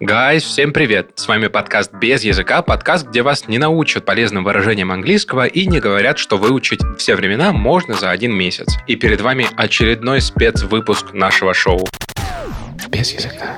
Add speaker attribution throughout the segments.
Speaker 1: Гайс, всем привет! С вами подкаст «Без языка», подкаст, где вас не научат полезным выражениям английского и не говорят, что выучить все времена можно за один месяц. И перед вами очередной спецвыпуск нашего шоу. Без языка.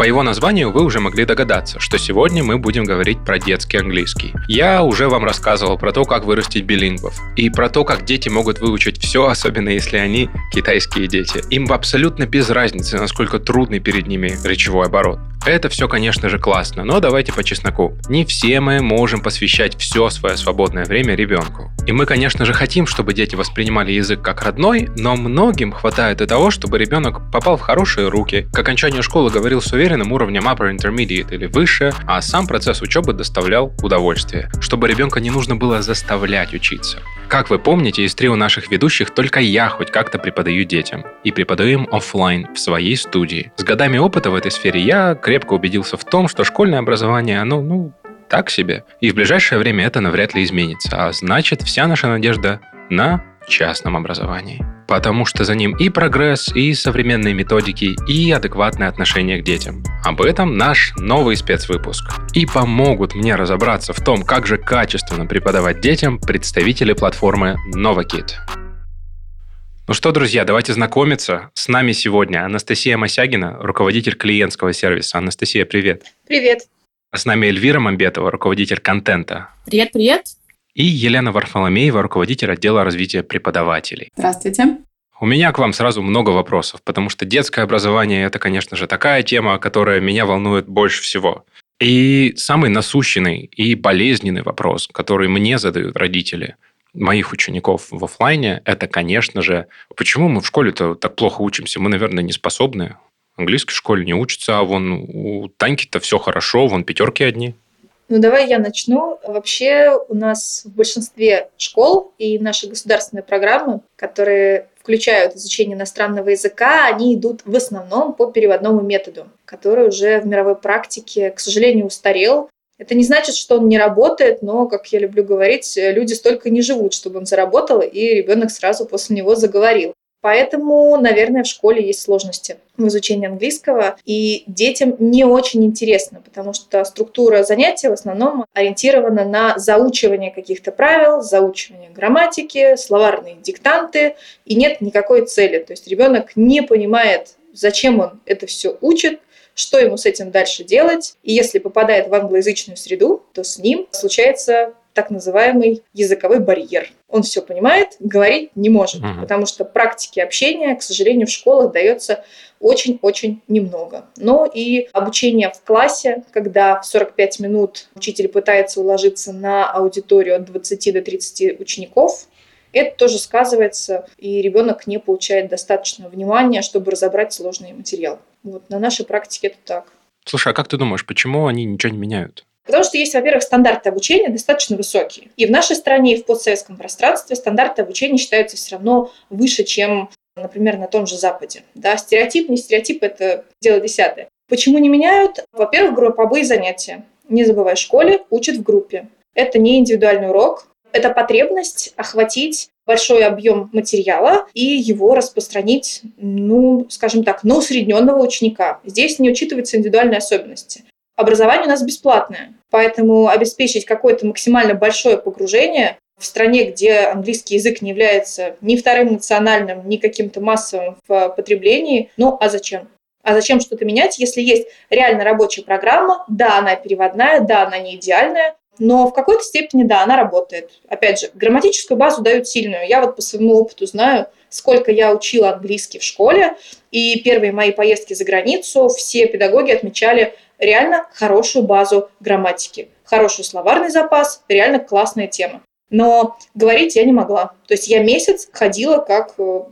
Speaker 1: По его названию вы уже могли догадаться, что сегодня мы будем говорить про детский английский. Я уже вам рассказывал про то, как вырастить билингвов, и про то, как дети могут выучить все, особенно если они китайские дети. Им абсолютно без разницы, насколько трудный перед ними речевой оборот. Это все, конечно же, классно, но давайте по чесноку. Не все мы можем посвящать все свое свободное время ребенку. И мы, конечно же, хотим, чтобы дети воспринимали язык как родной, но многим хватает и того, чтобы ребенок попал в хорошие руки, к окончанию школы говорил с уверенным уровнем upper intermediate или выше, а сам процесс учебы доставлял удовольствие, чтобы ребенка не нужно было заставлять учиться. Как вы помните, из трио наших ведущих только я хоть как-то преподаю детям. И преподаю им офлайн в своей студии. С годами опыта в этой сфере я крепко убедился в том, что школьное образование, оно, ну, так себе. И в ближайшее время это навряд ли изменится. А значит, вся наша надежда на частном образовании. Потому что за ним и прогресс, и современные методики, и адекватное отношение к детям. Об этом наш новый спецвыпуск. И помогут мне разобраться в том, как же качественно преподавать детям представители платформы NovaKid. Ну что, друзья, давайте знакомиться. С нами сегодня Анастасия Мосягина, руководитель клиентского сервиса. Анастасия, привет.
Speaker 2: Привет.
Speaker 1: С нами Эльвира Мамбетова, руководитель контента.
Speaker 3: Привет, привет
Speaker 1: и Елена Варфоломеева, руководитель отдела развития преподавателей.
Speaker 3: Здравствуйте.
Speaker 1: У меня к вам сразу много вопросов, потому что детское образование – это, конечно же, такая тема, которая меня волнует больше всего. И самый насущный и болезненный вопрос, который мне задают родители моих учеников в офлайне, это, конечно же, почему мы в школе-то так плохо учимся? Мы, наверное, не способны. Английской школе не учатся, а вон у Таньки-то все хорошо, вон пятерки одни.
Speaker 2: Ну, давай я начну. Вообще у нас в большинстве школ и наши государственные программы, которые включают изучение иностранного языка, они идут в основном по переводному методу, который уже в мировой практике, к сожалению, устарел. Это не значит, что он не работает, но, как я люблю говорить, люди столько не живут, чтобы он заработал, и ребенок сразу после него заговорил. Поэтому, наверное, в школе есть сложности в изучении английского, и детям не очень интересно, потому что структура занятия в основном ориентирована на заучивание каких-то правил, заучивание грамматики, словарные диктанты, и нет никакой цели. То есть ребенок не понимает, зачем он это все учит, что ему с этим дальше делать. И если попадает в англоязычную среду, то с ним случается так называемый языковой барьер. Он все понимает, говорить не может, угу. потому что практики общения, к сожалению, в школах дается очень-очень немного. Но и обучение в классе, когда в 45 минут учитель пытается уложиться на аудиторию от 20 до 30 учеников, это тоже сказывается, и ребенок не получает достаточно внимания, чтобы разобрать сложный материал. Вот на нашей практике это так.
Speaker 1: Слушай, а как ты думаешь, почему они ничего не меняют?
Speaker 2: Потому что есть, во-первых, стандарты обучения достаточно высокие. И в нашей стране, и в постсоветском пространстве стандарты обучения считаются все равно выше, чем, например, на том же Западе. Да, стереотип, не стереотип – это дело десятое. Почему не меняют? Во-первых, групповые занятия. Не забывай, в школе учат в группе. Это не индивидуальный урок, это потребность охватить большой объем материала и его распространить, ну, скажем так, на усредненного ученика. Здесь не учитываются индивидуальные особенности. Образование у нас бесплатное. Поэтому обеспечить какое-то максимально большое погружение в стране, где английский язык не является ни вторым национальным, ни каким-то массовым в потреблении, ну а зачем? А зачем что-то менять, если есть реально рабочая программа? Да, она переводная, да, она не идеальная, но в какой-то степени, да, она работает. Опять же, грамматическую базу дают сильную. Я вот по своему опыту знаю, сколько я учила английский в школе, и первые мои поездки за границу все педагоги отмечали реально хорошую базу грамматики, хороший словарный запас, реально классная тема. Но говорить я не могла. То есть я месяц ходила как э,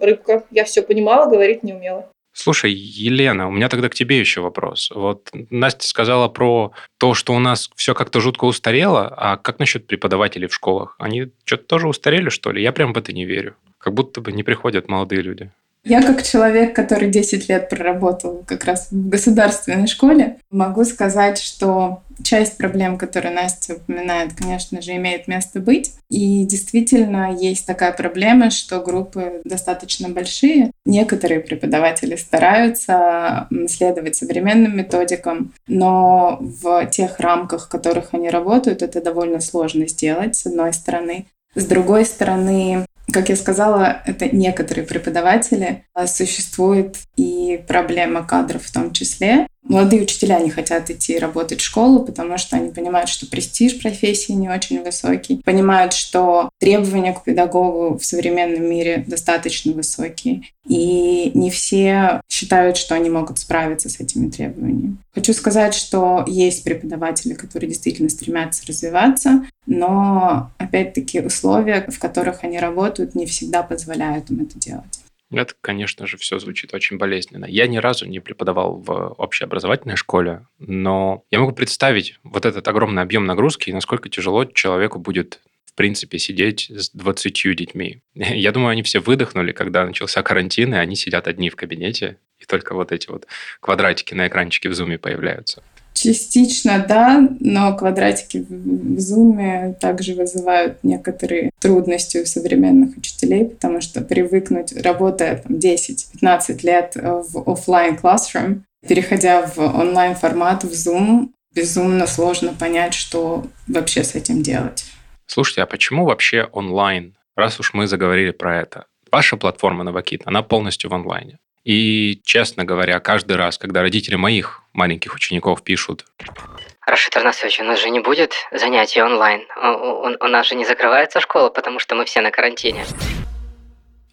Speaker 2: рыбка. Я все понимала, говорить не умела.
Speaker 1: Слушай, Елена, у меня тогда к тебе еще вопрос. Вот Настя сказала про то, что у нас все как-то жутко устарело, а как насчет преподавателей в школах? Они что-то тоже устарели, что ли? Я прям в это не верю. Как будто бы не приходят молодые люди.
Speaker 3: Я как человек, который 10 лет проработал как раз в государственной школе, могу сказать, что часть проблем, которые Настя упоминает, конечно же, имеет место быть. И действительно есть такая проблема, что группы достаточно большие. Некоторые преподаватели стараются следовать современным методикам, но в тех рамках, в которых они работают, это довольно сложно сделать, с одной стороны. С другой стороны, как я сказала, это некоторые преподаватели. А существует и проблема кадров в том числе. Молодые учителя не хотят идти работать в школу, потому что они понимают, что престиж профессии не очень высокий, понимают, что требования к педагогу в современном мире достаточно высокие, и не все считают, что они могут справиться с этими требованиями. Хочу сказать, что есть преподаватели, которые действительно стремятся развиваться, но, опять-таки, условия, в которых они работают, не всегда позволяют им это делать.
Speaker 1: Это, конечно же, все звучит очень болезненно. Я ни разу не преподавал в общеобразовательной школе, но я могу представить вот этот огромный объем нагрузки и насколько тяжело человеку будет в принципе, сидеть с 20 детьми. Я думаю, они все выдохнули, когда начался карантин, и они сидят одни в кабинете, и только вот эти вот квадратики на экранчике в зуме появляются.
Speaker 3: Частично да, но квадратики в Zoom также вызывают некоторые трудности у современных учителей, потому что привыкнуть, работая 10-15 лет в офлайн classroom, переходя в онлайн формат, в Zoom, безумно сложно понять, что вообще с этим делать.
Speaker 1: Слушайте, а почему вообще онлайн, раз уж мы заговорили про это? Ваша платформа Novakit, она полностью в онлайне. И, честно говоря, каждый раз, когда родители моих маленьких учеников пишут
Speaker 4: Рашид Тарнасович, у нас же не будет занятий онлайн. У, у, у нас же не закрывается школа, потому что мы все на карантине.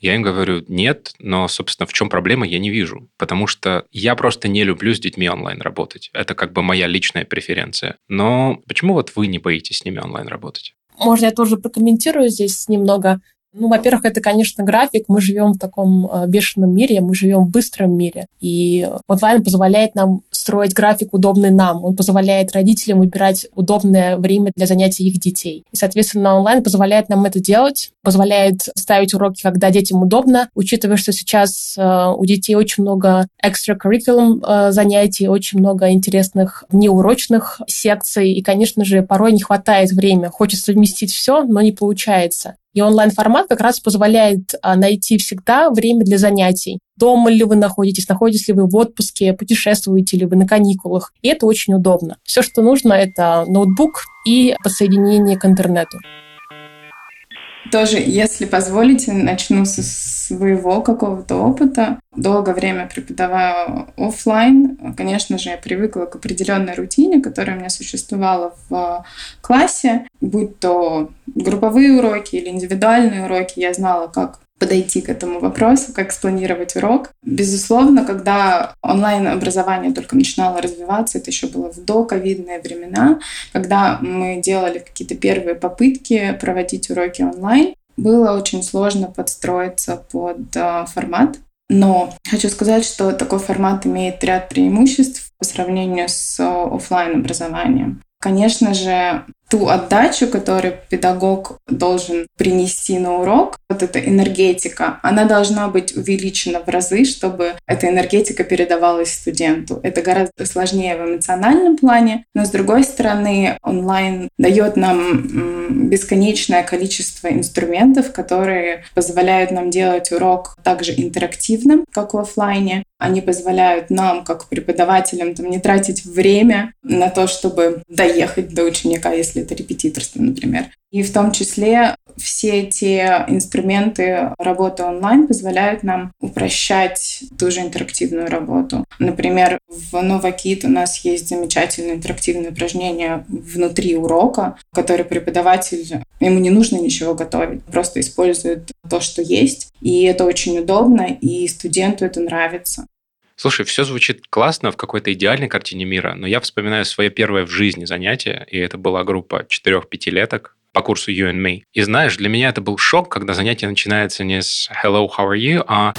Speaker 1: Я им говорю, нет, но, собственно, в чем проблема, я не вижу. Потому что я просто не люблю с детьми онлайн работать. Это как бы моя личная преференция. Но почему вот вы не боитесь с ними онлайн работать?
Speaker 5: Можно я тоже прокомментирую здесь немного. Ну, во-первых, это, конечно, график. Мы живем в таком э, бешеном мире, мы живем в быстром мире. И онлайн позволяет нам строить график, удобный нам. Он позволяет родителям выбирать удобное время для занятий их детей. И, соответственно, онлайн позволяет нам это делать, позволяет ставить уроки, когда детям удобно, учитывая, что сейчас э, у детей очень много extracurriculum э, занятий, очень много интересных неурочных секций, и, конечно же, порой не хватает времени. Хочется совместить все, но не получается. И онлайн-формат как раз позволяет а, найти всегда время для занятий. Дома ли вы находитесь, находитесь ли вы в отпуске, путешествуете ли вы на каникулах. И это очень удобно. Все, что нужно, это ноутбук и подсоединение к интернету.
Speaker 3: Тоже, если позволите, начну со своего какого-то опыта. Долгое время преподаваю офлайн. Конечно же, я привыкла к определенной рутине, которая у меня существовала в классе, будь то групповые уроки или индивидуальные уроки. Я знала, как подойти к этому вопросу, как спланировать урок. Безусловно, когда онлайн-образование только начинало развиваться, это еще было в доковидные времена, когда мы делали какие-то первые попытки проводить уроки онлайн, было очень сложно подстроиться под э, формат. Но хочу сказать, что такой формат имеет ряд преимуществ по сравнению с офлайн образованием. Конечно же, ту отдачу, которую педагог должен принести на урок, вот эта энергетика, она должна быть увеличена в разы, чтобы эта энергетика передавалась студенту. Это гораздо сложнее в эмоциональном плане, но с другой стороны, онлайн дает нам бесконечное количество инструментов, которые позволяют нам делать урок также интерактивным, как в офлайне. Они позволяют нам, как преподавателям, там, не тратить время на то, чтобы доехать до ученика, если это репетиторство, например. И в том числе все те инструменты работы онлайн позволяют нам упрощать ту же интерактивную работу. Например, в NovaKit у нас есть замечательное интерактивное упражнение внутри урока, который преподаватель, ему не нужно ничего готовить, просто использует то, что есть. И это очень удобно, и студенту это нравится.
Speaker 1: Слушай, все звучит классно в какой-то идеальной картине мира, но я вспоминаю свое первое в жизни занятие, и это была группа четырех-пятилеток по курсу You and Me. И знаешь, для меня это был шок, когда занятие начинается не с Hello, how are you, а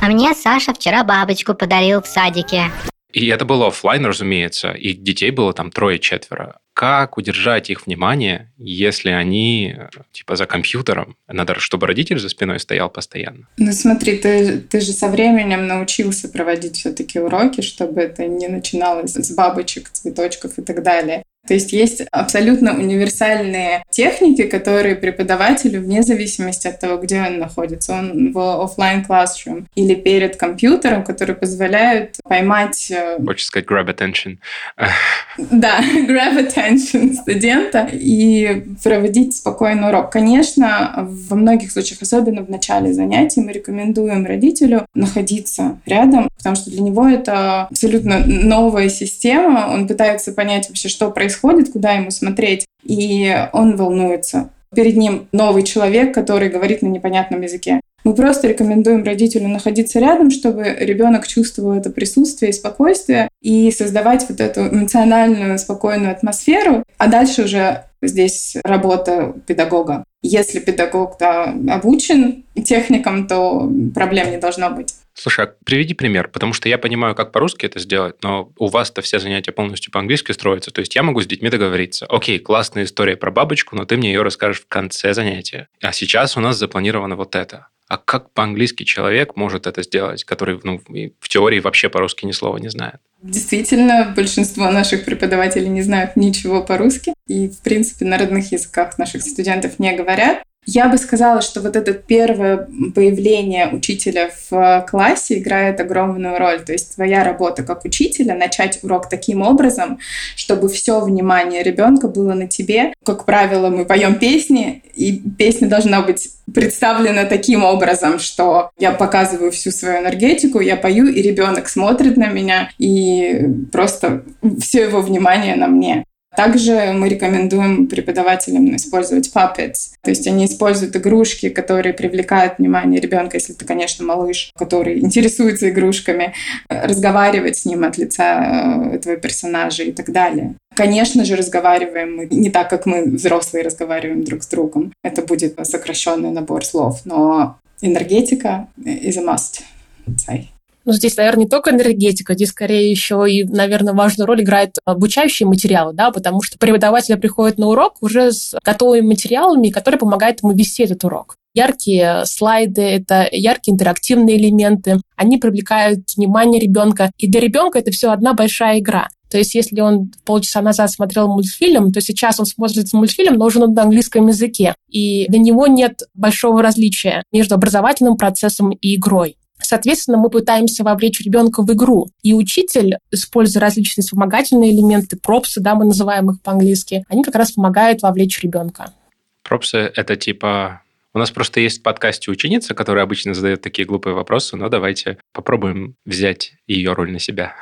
Speaker 6: А мне Саша вчера бабочку подарил в садике.
Speaker 1: И это было офлайн, разумеется, и детей было там трое-четверо. Как удержать их внимание, если они типа за компьютером? Надо, чтобы родитель за спиной стоял постоянно.
Speaker 3: Ну смотри, ты, ты же со временем научился проводить все-таки уроки, чтобы это не начиналось с бабочек, цветочков и так далее. То есть есть абсолютно универсальные техники, которые преподавателю, вне зависимости от того, где он находится, он в офлайн classroom или перед компьютером, которые позволяют поймать...
Speaker 1: Э, Хочешь сказать grab attention.
Speaker 3: Да, grab attention студента и проводить спокойный урок. Конечно, во многих случаях, особенно в начале занятий, мы рекомендуем родителю находиться рядом, потому что для него это абсолютно новая система. Он пытается понять вообще, что происходит, куда ему смотреть, и он волнуется. Перед ним новый человек, который говорит на непонятном языке. Мы просто рекомендуем родителю находиться рядом, чтобы ребенок чувствовал это присутствие и спокойствие и создавать вот эту эмоциональную, спокойную атмосферу. А дальше уже здесь работа педагога. Если педагог да, обучен техникам, то проблем не должно быть.
Speaker 1: Слушай, а приведи пример, потому что я понимаю, как по-русски это сделать, но у вас-то все занятия полностью по-английски строятся. То есть я могу с детьми договориться. Окей, классная история про бабочку, но ты мне ее расскажешь в конце занятия. А сейчас у нас запланировано вот это. А как по-английски человек может это сделать, который ну, в теории вообще по-русски ни слова не знает?
Speaker 3: Действительно, большинство наших преподавателей не знают ничего по-русски и, в принципе, на родных языках наших студентов не говорят. Я бы сказала, что вот это первое появление учителя в классе играет огромную роль. То есть твоя работа как учителя — начать урок таким образом, чтобы все внимание ребенка было на тебе. Как правило, мы поем песни, и песня должна быть представлена таким образом, что я показываю всю свою энергетику, я пою, и ребенок смотрит на меня, и просто все его внимание на мне. Также мы рекомендуем преподавателям использовать puppets. То есть они используют игрушки, которые привлекают внимание ребенка, если это, конечно, малыш, который интересуется игрушками, разговаривать с ним от лица э, этого персонажа и так далее. Конечно же, разговариваем мы не так, как мы, взрослые, разговариваем друг с другом. Это будет сокращенный набор слов, но энергетика is a must, say.
Speaker 5: Ну, здесь, наверное, не только энергетика, здесь скорее еще и, наверное, важную роль играет обучающие материалы, да, потому что преподаватель приходит на урок уже с готовыми материалами, которые помогают ему вести этот урок. Яркие слайды, это яркие интерактивные элементы, они привлекают внимание ребенка, и для ребенка это все одна большая игра. То есть, если он полчаса назад смотрел мультфильм, то сейчас он смотрит мультфильм, но уже на английском языке. И для него нет большого различия между образовательным процессом и игрой. Соответственно, мы пытаемся вовлечь ребенка в игру. И учитель, используя различные вспомогательные элементы, пропсы, да, мы называем их по-английски, они как раз помогают вовлечь ребенка.
Speaker 1: Пропсы – это типа у нас просто есть в подкасте ученица, которая обычно задает такие глупые вопросы, но давайте попробуем взять ее роль на себя.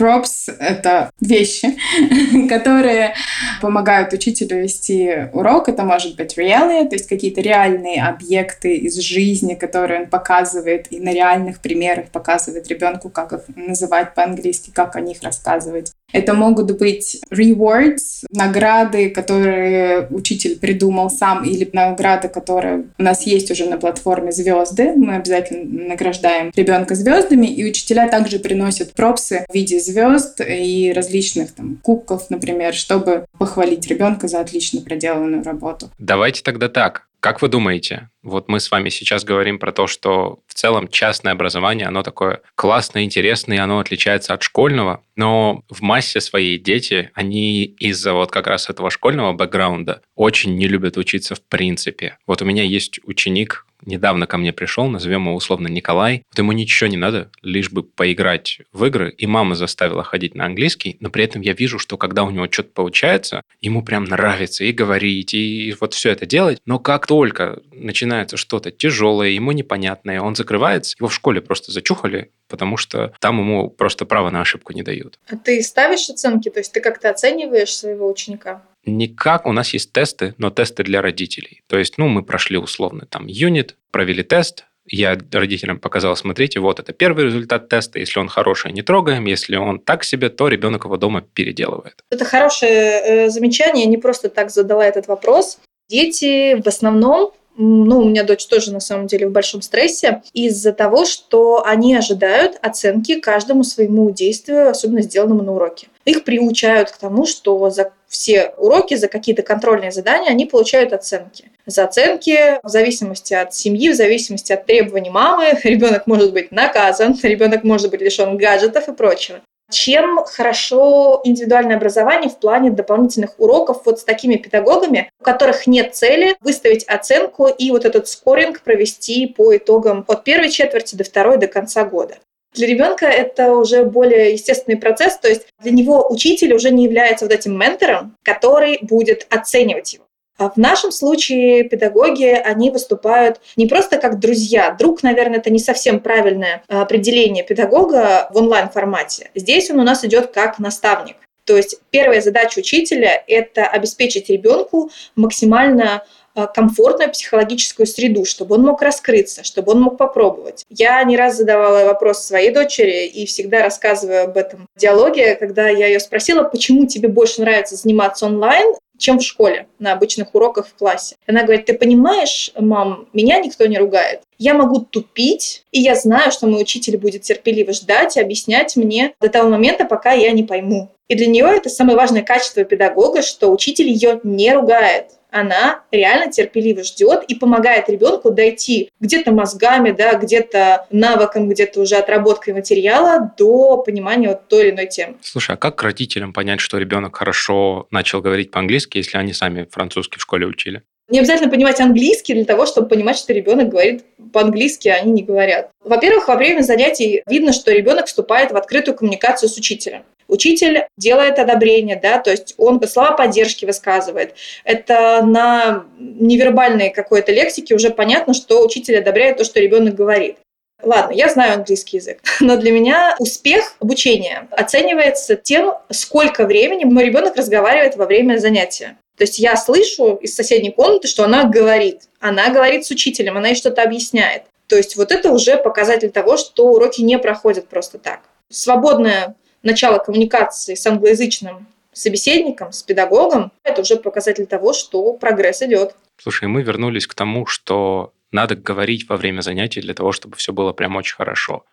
Speaker 3: Props — это вещи, которые помогают учителю вести урок. Это может быть realia, то есть какие-то реальные объекты из жизни, которые он показывает, и на реальных примерах показывает ребенку, как их называть по-английски, как о них рассказывать. Это могут быть rewards, награды, которые учитель придумал сам, или награды, которые у нас есть уже на платформе звезды. Мы обязательно награждаем ребенка звездами, и учителя также приносят пропсы в виде звезд и различных там кубков, например, чтобы похвалить ребенка за отлично проделанную работу.
Speaker 1: Давайте тогда так. Как вы думаете, вот мы с вами сейчас говорим про то, что в целом частное образование, оно такое классное, интересное, и оно отличается от школьного, но в массе своей дети, они из-за вот как раз этого школьного бэкграунда очень не любят учиться в принципе. Вот у меня есть ученик, недавно ко мне пришел, назовем его условно Николай. Вот ему ничего не надо, лишь бы поиграть в игры. И мама заставила ходить на английский, но при этом я вижу, что когда у него что-то получается, ему прям нравится и говорить, и вот все это делать. Но как только начинается что-то тяжелое, ему непонятное, он закрывается, его в школе просто зачухали, потому что там ему просто право на ошибку не дают.
Speaker 2: А ты ставишь оценки? То есть ты как-то оцениваешь своего ученика?
Speaker 1: Никак. У нас есть тесты, но тесты для родителей. То есть, ну, мы прошли условно там юнит, провели тест, я родителям показал, смотрите, вот это первый результат теста. Если он хороший, не трогаем. Если он так себе, то ребенок его дома переделывает.
Speaker 2: Это хорошее э, замечание. Я не просто так задала этот вопрос. Дети в основном ну, у меня дочь тоже на самом деле в большом стрессе из-за того, что они ожидают оценки каждому своему действию, особенно сделанному на уроке. Их приучают к тому, что за все уроки, за какие-то контрольные задания они получают оценки. За оценки в зависимости от семьи, в зависимости от требований мамы, ребенок может быть наказан, ребенок может быть лишен гаджетов и прочего. чем хорошо индивидуальное образование в плане дополнительных уроков вот с такими педагогами, у которых нет цели выставить оценку и вот этот скоринг провести по итогам от первой четверти до второй до конца года. Для ребенка это уже более естественный процесс, то есть для него учитель уже не является вот этим ментором, который будет оценивать его. А в нашем случае педагоги, они выступают не просто как друзья. Друг, наверное, это не совсем правильное определение педагога в онлайн-формате. Здесь он у нас идет как наставник. То есть первая задача учителя – это обеспечить ребенку максимально комфортную психологическую среду, чтобы он мог раскрыться, чтобы он мог попробовать. Я не раз задавала вопрос своей дочери и всегда рассказываю об этом в диалоге, когда я ее спросила, почему тебе больше нравится заниматься онлайн, чем в школе, на обычных уроках в классе. Она говорит, ты понимаешь, мам, меня никто не ругает. Я могу тупить, и я знаю, что мой учитель будет терпеливо ждать и объяснять мне до того момента, пока я не пойму. И для нее это самое важное качество педагога, что учитель ее не ругает она реально терпеливо ждет и помогает ребенку дойти где-то мозгами, да, где-то навыком, где-то уже отработкой материала до понимания вот той или иной темы.
Speaker 1: Слушай, а как родителям понять, что ребенок хорошо начал говорить по-английски, если они сами французский в школе учили?
Speaker 2: Не обязательно понимать английский для того, чтобы понимать, что ребенок говорит по-английски, а они не говорят. Во-первых, во время занятий видно, что ребенок вступает в открытую коммуникацию с учителем. Учитель делает одобрение, да, то есть он слова поддержки высказывает. Это на невербальной какой-то лексике уже понятно, что учитель одобряет то, что ребенок говорит. Ладно, я знаю английский язык, но для меня успех обучения оценивается тем, сколько времени мой ребенок разговаривает во время занятия. То есть я слышу из соседней комнаты, что она говорит. Она говорит с учителем, она ей что-то объясняет. То есть вот это уже показатель того, что уроки не проходят просто так. Свободное начало коммуникации с англоязычным собеседником, с педагогом, это уже показатель того, что прогресс идет.
Speaker 1: Слушай, мы вернулись к тому, что надо говорить во время занятий для того, чтобы все было прям очень хорошо.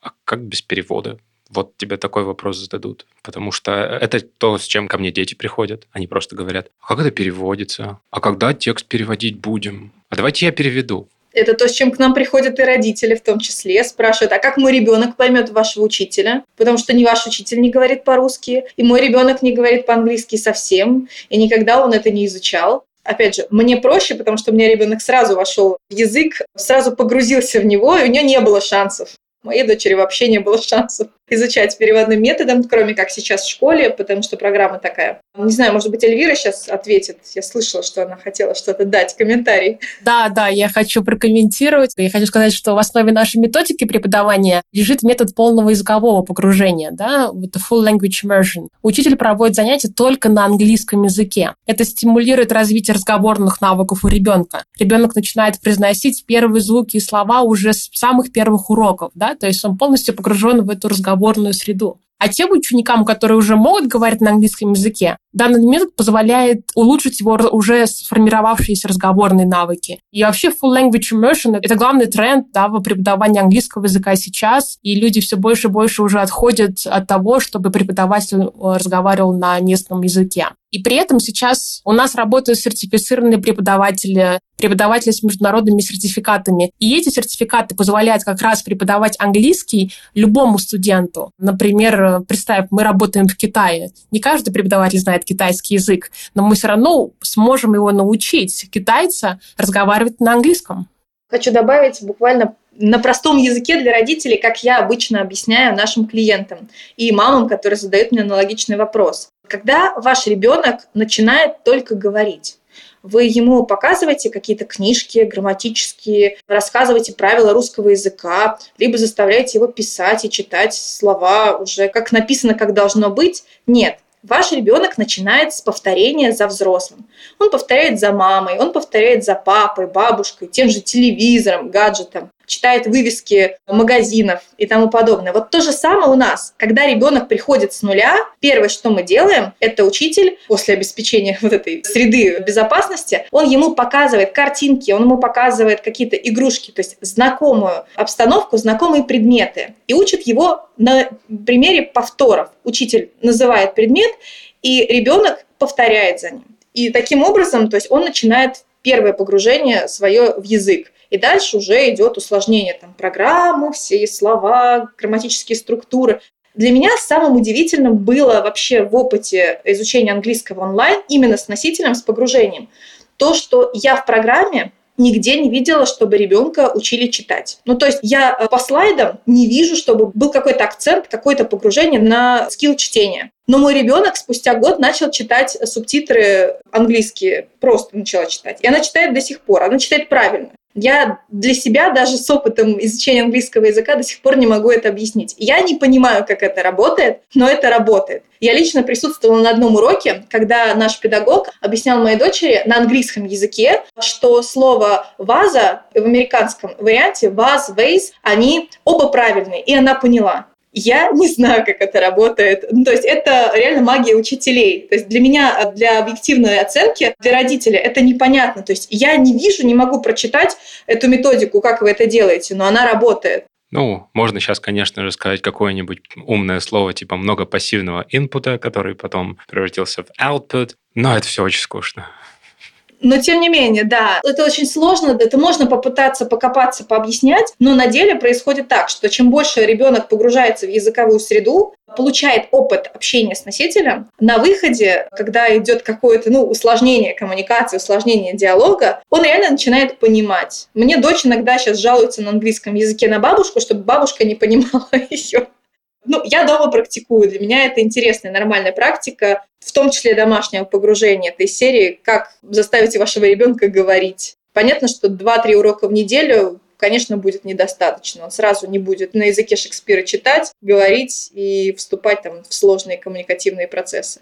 Speaker 1: А как без перевода? Вот тебе такой вопрос зададут. Потому что это то, с чем ко мне дети приходят. Они просто говорят, а как это переводится? А когда текст переводить будем? А давайте я переведу.
Speaker 2: Это то, с чем к нам приходят и родители в том числе. Спрашивают, а как мой ребенок поймет вашего учителя? Потому что ни ваш учитель не говорит по-русски, и мой ребенок не говорит по-английски совсем, и никогда он это не изучал. Опять же, мне проще, потому что у меня ребенок сразу вошел в язык, сразу погрузился в него, и у него не было шансов. Моей дочери вообще не было шансов изучать переводным методом, кроме как сейчас в школе, потому что программа такая. Не знаю, может быть, Эльвира сейчас ответит. Я слышала, что она хотела что-то дать, комментарий.
Speaker 5: Да, да, я хочу прокомментировать. Я хочу сказать, что в основе нашей методики преподавания лежит метод полного языкового погружения, да, вот full language immersion. Учитель проводит занятия только на английском языке. Это стимулирует развитие разговорных навыков у ребенка. Ребенок начинает произносить первые звуки и слова уже с самых первых уроков, да, то есть он полностью погружен в эту разговор разговорную среду. А тем ученикам, которые уже могут говорить на английском языке, данный метод позволяет улучшить его уже сформировавшиеся разговорные навыки. И вообще full language immersion — это главный тренд да, в преподавании английского языка сейчас, и люди все больше и больше уже отходят от того, чтобы преподаватель э, разговаривал на местном языке. И при этом сейчас у нас работают сертифицированные преподаватели, преподаватели с международными сертификатами. И эти сертификаты позволяют как раз преподавать английский любому студенту. Например, представь, мы работаем в Китае. Не каждый преподаватель знает китайский язык, но мы все равно сможем его научить, китайца, разговаривать на английском.
Speaker 2: Хочу добавить буквально на простом языке для родителей, как я обычно объясняю нашим клиентам и мамам, которые задают мне аналогичный вопрос. Когда ваш ребенок начинает только говорить, вы ему показываете какие-то книжки грамматические, рассказываете правила русского языка, либо заставляете его писать и читать слова уже как написано, как должно быть. Нет, Ваш ребенок начинает с повторения за взрослым. Он повторяет за мамой, он повторяет за папой, бабушкой, тем же телевизором, гаджетом читает вывески магазинов и тому подобное. Вот то же самое у нас. Когда ребенок приходит с нуля, первое, что мы делаем, это учитель после обеспечения вот этой среды безопасности, он ему показывает картинки, он ему показывает какие-то игрушки, то есть знакомую обстановку, знакомые предметы. И учит его на примере повторов. Учитель называет предмет, и ребенок повторяет за ним. И таким образом, то есть он начинает первое погружение свое в язык. И дальше уже идет усложнение там, программы, все слова, грамматические структуры. Для меня самым удивительным было вообще в опыте изучения английского онлайн именно с носителем, с погружением. То, что я в программе нигде не видела, чтобы ребенка учили читать. Ну, то есть я э, по слайдам не вижу, чтобы был какой-то акцент, какое-то погружение на скилл чтения. Но мой ребенок спустя год начал читать субтитры английские, просто начала читать. И она читает до сих пор, она читает правильно. Я для себя даже с опытом изучения английского языка до сих пор не могу это объяснить. Я не понимаю, как это работает, но это работает. Я лично присутствовала на одном уроке, когда наш педагог объяснял моей дочери на английском языке, что слово «ваза» в американском варианте «ваз», «вейс» они оба правильные, и она поняла. Я не знаю, как это работает. Ну, то есть это реально магия учителей. То есть для меня, для объективной оценки, для родителя это непонятно. То есть я не вижу, не могу прочитать эту методику, как вы это делаете, но она работает.
Speaker 1: Ну, можно сейчас, конечно же, сказать какое-нибудь умное слово, типа много пассивного инпута, который потом превратился в output, но это все очень скучно.
Speaker 2: Но тем не менее, да, это очень сложно, это можно попытаться покопаться, пообъяснять, но на деле происходит так, что чем больше ребенок погружается в языковую среду, получает опыт общения с носителем, на выходе, когда идет какое-то ну, усложнение коммуникации, усложнение диалога, он реально начинает понимать. Мне дочь иногда сейчас жалуется на английском языке на бабушку, чтобы бабушка не понимала ее. Ну, я дома практикую. Для меня это интересная, нормальная практика, в том числе домашнего погружения этой серии, как заставить вашего ребенка говорить. Понятно, что 2-3 урока в неделю конечно, будет недостаточно. Он сразу не будет на языке Шекспира читать, говорить и вступать там, в сложные коммуникативные процессы.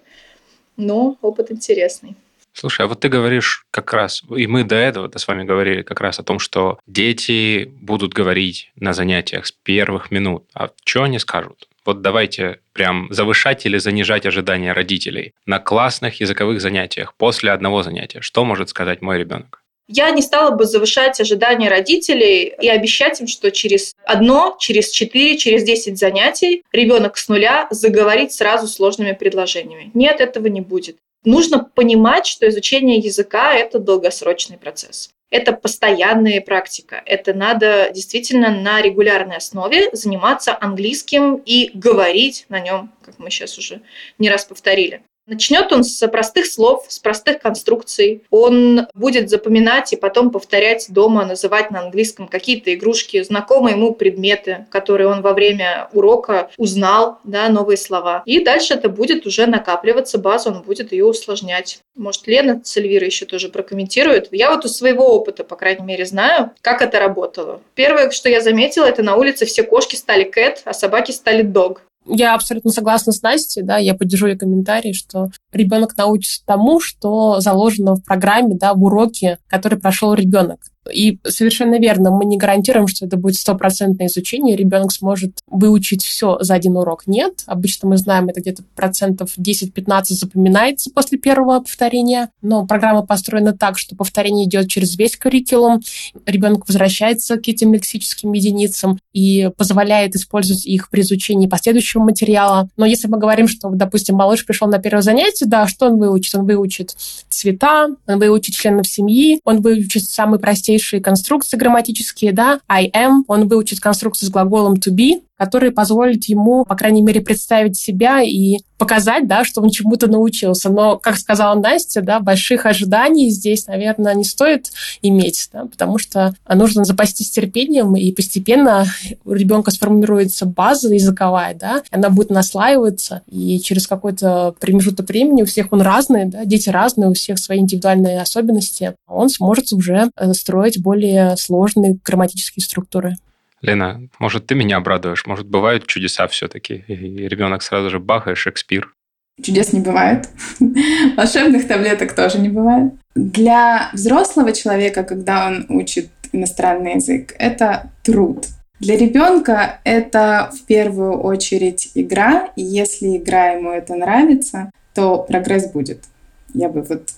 Speaker 2: Но опыт интересный.
Speaker 1: Слушай, а вот ты говоришь как раз, и мы до этого -то с вами говорили как раз о том, что дети будут говорить на занятиях с первых минут. А что они скажут? Вот давайте прям завышать или занижать ожидания родителей на классных языковых занятиях после одного занятия. Что может сказать мой ребенок?
Speaker 2: Я не стала бы завышать ожидания родителей и обещать им, что через одно, через четыре, через десять занятий ребенок с нуля заговорит сразу сложными предложениями. Нет, этого не будет. Нужно понимать, что изучение языка – это долгосрочный процесс это постоянная практика. Это надо действительно на регулярной основе заниматься английским и говорить на нем, как мы сейчас уже не раз повторили. Начнет он с простых слов, с простых конструкций. Он будет запоминать и потом повторять дома, называть на английском какие-то игрушки, знакомые ему предметы, которые он во время урока узнал, да, новые слова. И дальше это будет уже накапливаться, база, он будет ее усложнять. Может, Лена с Эльвирой еще тоже прокомментирует. Я вот у своего опыта, по крайней мере, знаю, как это работало. Первое, что я заметила, это на улице все кошки стали кэт, а собаки стали дог.
Speaker 5: Я абсолютно согласна с Настей, да, я поддержу ее комментарий, что ребенок научится тому, что заложено в программе, да, в уроке, который прошел ребенок. И совершенно верно, мы не гарантируем, что это будет стопроцентное изучение, ребенок сможет выучить все за один урок. Нет, обычно мы знаем, это где-то процентов 10-15 запоминается после первого повторения, но программа построена так, что повторение идет через весь curriculum, ребенок возвращается к этим лексическим единицам и позволяет использовать их при изучении последующего материала. Но если мы говорим, что, допустим, малыш пришел на первое занятие, да, что он выучит? Он выучит цвета, он выучит членов семьи, он выучит самый простейший простейшие конструкции грамматические, да, I am, он выучит конструкцию с глаголом to be, который позволит ему, по крайней мере, представить себя и показать, да, что он чему-то научился. Но, как сказала Настя, да, больших ожиданий здесь, наверное, не стоит иметь, да, потому что нужно запастись терпением, и постепенно у ребенка сформируется база языковая, да, она будет наслаиваться, и через какой-то промежуток времени у всех он разный, да, дети разные, у всех свои индивидуальные особенности, он сможет уже э, строить более сложные грамматические структуры.
Speaker 1: Лена, может, ты меня обрадуешь? Может, бывают чудеса все-таки? И ребенок сразу же бах, и Шекспир.
Speaker 3: Чудес не бывает. Волшебных таблеток тоже не бывает. Для взрослого человека, когда он учит иностранный язык, это труд. Для ребенка это в первую очередь игра, и если игра ему это нравится, то прогресс будет. Я бы вот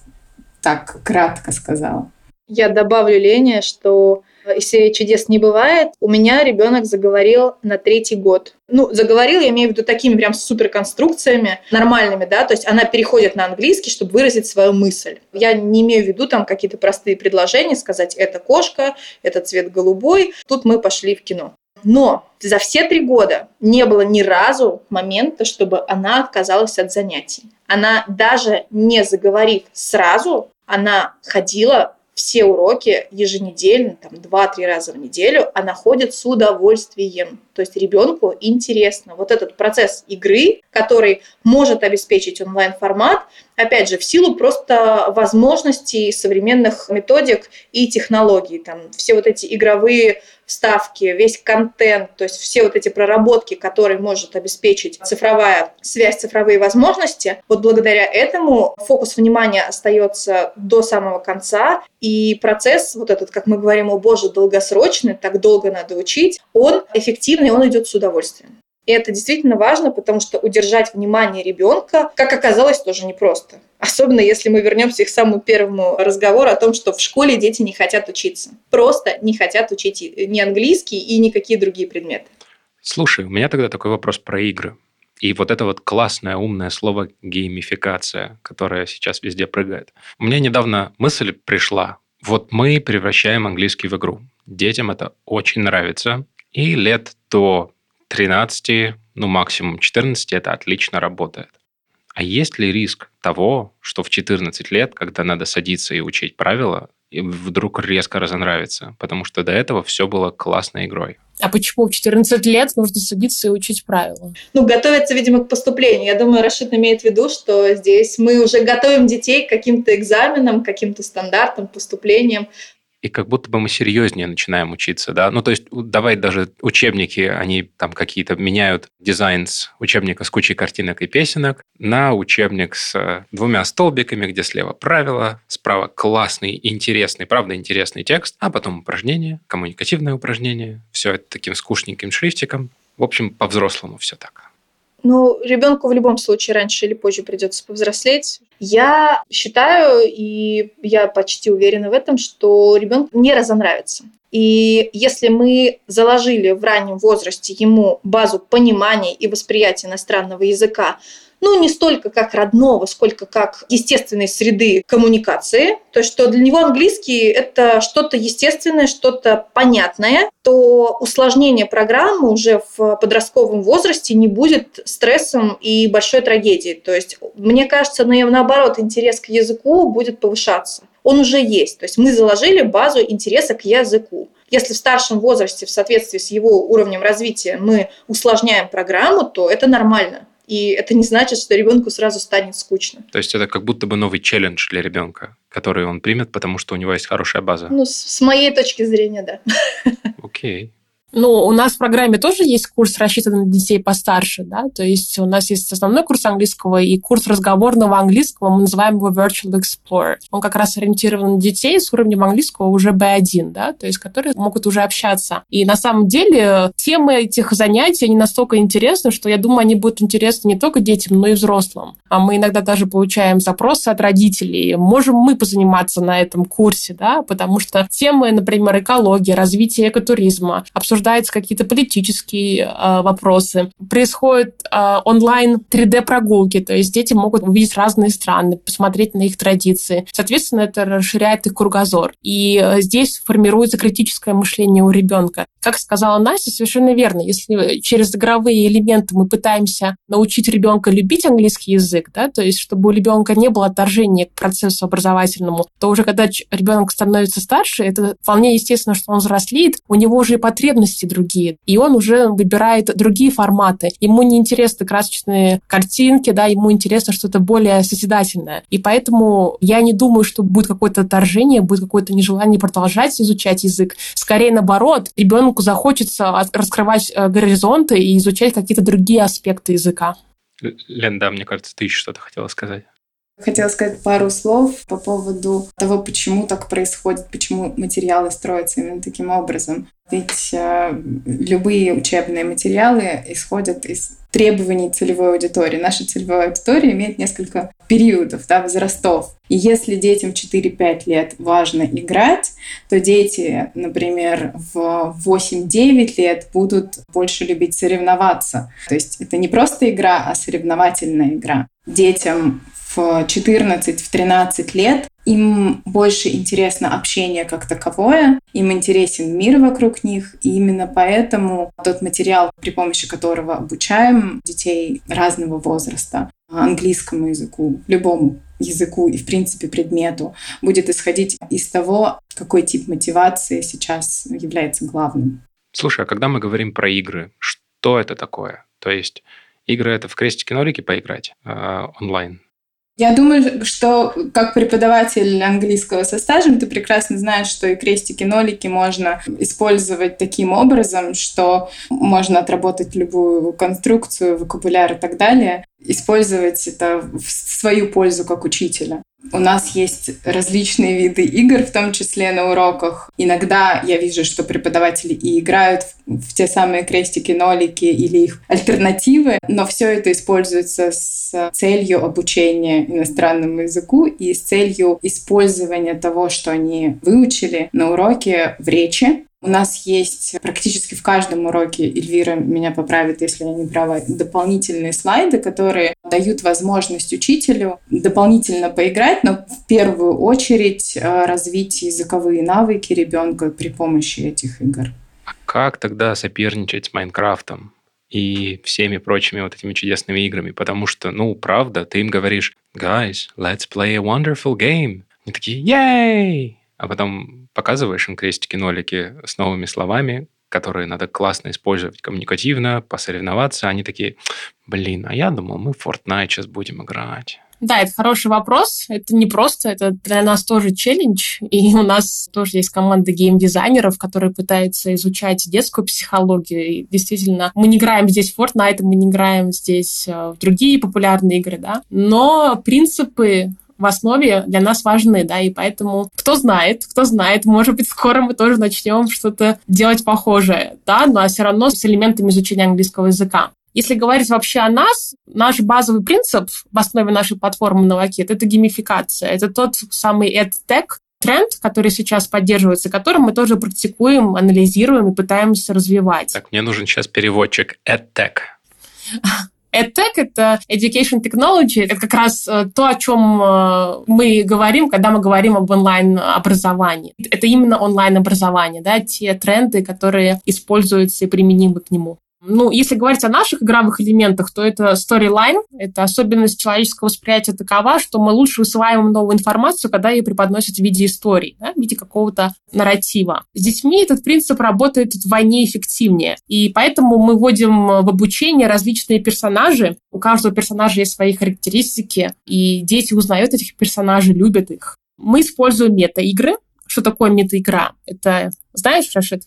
Speaker 3: так кратко сказала.
Speaker 2: Я добавлю Лене, что из серии чудес не бывает. У меня ребенок заговорил на третий год. Ну, заговорил, я имею в виду такими прям суперконструкциями, нормальными, да, то есть она переходит на английский, чтобы выразить свою мысль. Я не имею в виду там какие-то простые предложения, сказать «это кошка», «это цвет голубой». Тут мы пошли в кино. Но за все три года не было ни разу момента, чтобы она отказалась от занятий. Она даже не заговорив сразу, она ходила все уроки еженедельно, там, 2-3 раза в неделю, она ходит с удовольствием. То есть ребенку интересно. Вот этот процесс игры, который может обеспечить онлайн-формат, опять же, в силу просто возможностей современных методик и технологий. Там все вот эти игровые вставки, весь контент, то есть все вот эти проработки, которые может обеспечить цифровая связь, цифровые возможности, вот благодаря этому фокус внимания остается до самого конца, и процесс вот этот, как мы говорим, о боже, долгосрочный, так долго надо учить, он эффективный, он идет с удовольствием. И это действительно важно, потому что удержать внимание ребенка, как оказалось, тоже непросто. Особенно если мы вернемся к самому первому разговору о том, что в школе дети не хотят учиться. Просто не хотят учить ни английский и никакие другие предметы.
Speaker 1: Слушай, у меня тогда такой вопрос про игры. И вот это вот классное, умное слово геймификация, которое сейчас везде прыгает. У меня недавно мысль пришла. Вот мы превращаем английский в игру. Детям это очень нравится. И лет до 13, ну максимум 14 это отлично работает. А есть ли риск того, что в 14 лет, когда надо садиться и учить правила, вдруг резко разонравится? Потому что до этого все было классной игрой.
Speaker 5: А почему в 14 лет нужно садиться и учить правила?
Speaker 2: Ну, готовиться, видимо, к поступлению. Я думаю, Рашид имеет в виду, что здесь мы уже готовим детей к каким-то экзаменам, к каким-то стандартам, поступлениям
Speaker 1: и как будто бы мы серьезнее начинаем учиться, да. Ну, то есть, давай даже учебники, они там какие-то меняют дизайн с учебника с кучей картинок и песенок на учебник с э, двумя столбиками, где слева правила, справа классный, интересный, правда интересный текст, а потом упражнение, коммуникативное упражнение. Все это таким скучненьким шрифтиком. В общем, по-взрослому все так.
Speaker 2: Ну, ребенку в любом случае раньше или позже придется повзрослеть. Я считаю, и я почти уверена в этом, что ребенку не разонравится. И если мы заложили в раннем возрасте ему базу понимания и восприятия иностранного языка, ну, не столько как родного, сколько как естественной среды коммуникации, то есть что для него английский – это что-то естественное, что-то понятное, то усложнение программы уже в подростковом возрасте не будет стрессом и большой трагедией. То есть, мне кажется, наоборот, интерес к языку будет повышаться. Он уже есть. То есть мы заложили базу интереса к языку. Если в старшем возрасте, в соответствии с его уровнем развития, мы усложняем программу, то это нормально. И это не значит, что ребенку сразу станет скучно.
Speaker 1: То есть это как будто бы новый челлендж для ребенка, который он примет, потому что у него есть хорошая база.
Speaker 2: Ну, с моей точки зрения, да.
Speaker 1: Окей.
Speaker 5: Ну, у нас в программе тоже есть курс, рассчитанный на детей постарше, да, то есть у нас есть основной курс английского и курс разговорного английского, мы называем его Virtual Explorer. Он как раз ориентирован на детей с уровнем английского уже B1, да, то есть которые могут уже общаться. И на самом деле темы этих занятий, они настолько интересны, что я думаю, они будут интересны не только детям, но и взрослым. А мы иногда даже получаем запросы от родителей, можем мы позаниматься на этом курсе, да, потому что темы, например, экология, развитие экотуризма, обсуждение обсуждаются какие-то политические э, вопросы. Происходят э, онлайн 3D-прогулки, то есть дети могут увидеть разные страны, посмотреть на их традиции. Соответственно, это расширяет их кругозор. И э, здесь формируется критическое мышление у ребенка. Как сказала Настя, совершенно верно. Если через игровые элементы мы пытаемся научить ребенка любить английский язык, да, то есть чтобы у ребенка не было отторжения к процессу образовательному, то уже когда ребенок становится старше, это вполне естественно, что он взрослеет, у него уже и потребности потребности другие. И он уже выбирает другие форматы. Ему не интересны красочные картинки, да, ему интересно что-то более созидательное. И поэтому я не думаю, что будет какое-то отторжение, будет какое-то нежелание продолжать изучать язык. Скорее наоборот, ребенку захочется раскрывать э, горизонты и изучать какие-то другие аспекты языка.
Speaker 1: Лен, да, мне кажется, ты еще что-то хотела сказать.
Speaker 3: Хотела сказать пару слов по поводу того, почему так происходит, почему материалы строятся именно таким образом. Ведь э, любые учебные материалы исходят из требований целевой аудитории. Наша целевая аудитория имеет несколько периодов, да, возрастов. И если детям 4-5 лет важно играть, то дети, например, в 8-9 лет будут больше любить соревноваться. То есть это не просто игра, а соревновательная игра. Детям в 14-13 лет им больше интересно общение как таковое, им интересен мир вокруг них, и именно поэтому тот материал, при помощи которого обучаем детей разного возраста английскому языку, любому языку и, в принципе, предмету, будет исходить из того, какой тип мотивации сейчас является главным.
Speaker 1: Слушай, а когда мы говорим про игры, что это такое? То есть игры это в крестики-нолики поиграть э, онлайн?
Speaker 3: Я думаю, что как преподаватель английского со стажем, ты прекрасно знаешь, что и крестики-нолики можно использовать таким образом, что можно отработать любую конструкцию, вокабуляр и так далее, использовать это в свою пользу как учителя. У нас есть различные виды игр, в том числе на уроках. Иногда я вижу, что преподаватели и играют в те самые крестики, нолики или их альтернативы, но все это используется с целью обучения иностранному языку и с целью использования того, что они выучили на уроке в речи, у нас есть практически в каждом уроке, Эльвира меня поправит, если я не права, дополнительные слайды, которые дают возможность учителю дополнительно поиграть, но в первую очередь э, развить языковые навыки ребенка при помощи этих игр.
Speaker 1: А как тогда соперничать с Майнкрафтом? и всеми прочими вот этими чудесными играми, потому что, ну, правда, ты им говоришь, guys, let's play a wonderful game. Они такие, yay! А потом показываешь им крестики-нолики с новыми словами, которые надо классно использовать коммуникативно, посоревноваться. Они такие, блин, а я думал, мы в Fortnite сейчас будем играть.
Speaker 5: Да, это хороший вопрос. Это не просто, это для нас тоже челлендж. И у нас тоже есть команда геймдизайнеров, которые пытаются изучать детскую психологию. И действительно, мы не играем здесь в Fortnite, мы не играем здесь э, в другие популярные игры, да. Но принципы в основе для нас важны, да, и поэтому кто знает, кто знает, может быть, скоро мы тоже начнем что-то делать похожее, да, но все равно с элементами изучения английского языка. Если говорить вообще о нас, наш базовый принцип в основе нашей платформы Новакет – это геймификация. Это тот самый EdTech, тренд, который сейчас поддерживается, который мы тоже практикуем, анализируем и пытаемся развивать.
Speaker 1: Так, мне нужен сейчас переводчик EdTech.
Speaker 5: EdTech — это Education Technology, это как раз э, то, о чем э, мы говорим, когда мы говорим об онлайн-образовании. Это именно онлайн-образование, да, те тренды, которые используются и применимы к нему. Ну, если говорить о наших игровых элементах, то это storyline, это особенность человеческого восприятия такова, что мы лучше усваиваем новую информацию, когда ее преподносят в виде истории, да, в виде какого-то нарратива. С детьми этот принцип работает вдвойне эффективнее, и поэтому мы вводим в обучение различные персонажи. У каждого персонажа есть свои характеристики, и дети узнают этих персонажей, любят их. Мы используем мета-игры. Что такое мета-игра? Это знаешь, Рашид?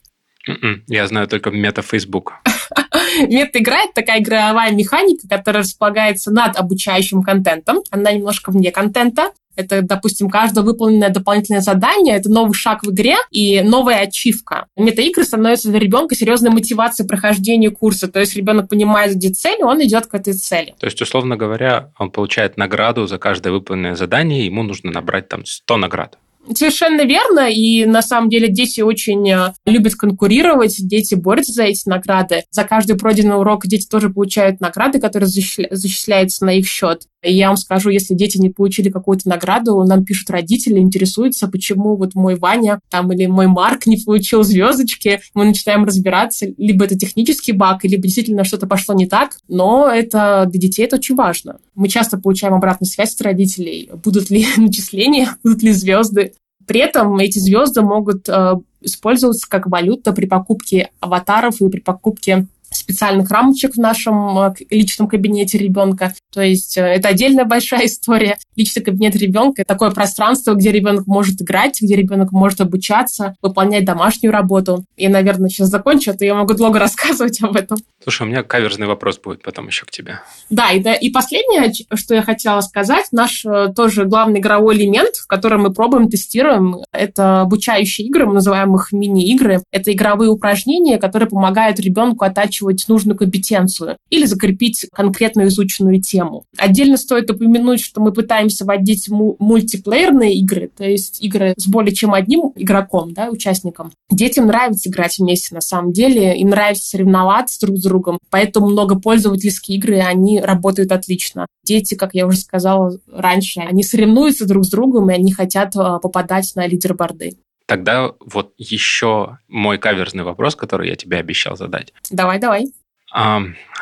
Speaker 1: М-м, я знаю только мета Facebook.
Speaker 5: Мета-игра — это такая игровая механика, которая располагается над обучающим контентом. Она немножко вне контента. Это, допустим, каждое выполненное дополнительное задание, это новый шаг в игре и новая ачивка. Мета-игры становятся для ребенка серьезной мотивацией прохождения курса. То есть ребенок понимает, где цель, он идет к этой цели.
Speaker 1: То есть, условно говоря, он получает награду за каждое выполненное задание, ему нужно набрать там 100 наград.
Speaker 5: Совершенно верно, и на самом деле дети очень э, любят конкурировать, дети борются за эти награды. За каждый пройденный урок дети тоже получают награды, которые зачисляются на их счет. Я вам скажу, если дети не получили какую-то награду, нам пишут родители, интересуются, почему вот мой Ваня там или мой Марк не получил звездочки. Мы начинаем разбираться, либо это технический баг, либо действительно что-то пошло не так, но это для детей это очень важно. Мы часто получаем обратную связь от родителей, будут ли начисления, будут ли звезды. При этом эти звезды могут э, использоваться как валюта при покупке аватаров и при покупке специальных рамочек в нашем э, личном кабинете ребенка. То есть э, это отдельная большая история. Личный кабинет ребенка — это такое пространство, где ребенок может играть, где ребенок может обучаться, выполнять домашнюю работу. И, наверное, сейчас закончу, а то я могу долго рассказывать об этом.
Speaker 1: Слушай, у меня каверзный вопрос будет потом еще к тебе.
Speaker 5: Да, и, да, и последнее, что я хотела сказать, наш э, тоже главный игровой элемент, который мы пробуем, тестируем, это обучающие игры, мы называем их мини-игры. Это игровые упражнения, которые помогают ребенку оттачивать выработать нужную компетенцию или закрепить конкретно изученную тему. Отдельно стоит упомянуть, что мы пытаемся вводить мультиплеерные игры, то есть игры с более чем одним игроком, да, участником. Детям нравится играть вместе на самом деле, им нравится соревноваться друг с другом, поэтому многопользовательские игры, они работают отлично. Дети, как я уже сказала раньше, они соревнуются друг с другом, и они хотят а, попадать на лидерборды.
Speaker 1: Тогда вот еще мой каверзный вопрос, который я тебе обещал задать.
Speaker 5: Давай, давай.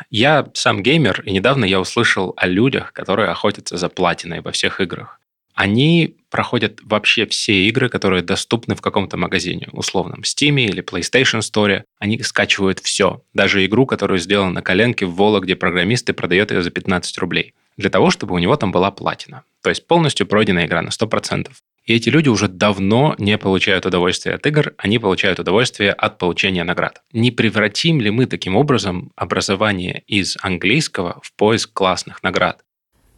Speaker 1: Я сам геймер, и недавно я услышал о людях, которые охотятся за платиной во всех играх. Они проходят вообще все игры, которые доступны в каком-то магазине, условном Steam или PlayStation Store. Они скачивают все, даже игру, которую сделал на коленке в Вологде программисты продает ее за 15 рублей, для того, чтобы у него там была платина. То есть полностью пройденная игра на 100%. И эти люди уже давно не получают удовольствие от игр, они получают удовольствие от получения наград. Не превратим ли мы таким образом образование из английского в поиск классных наград?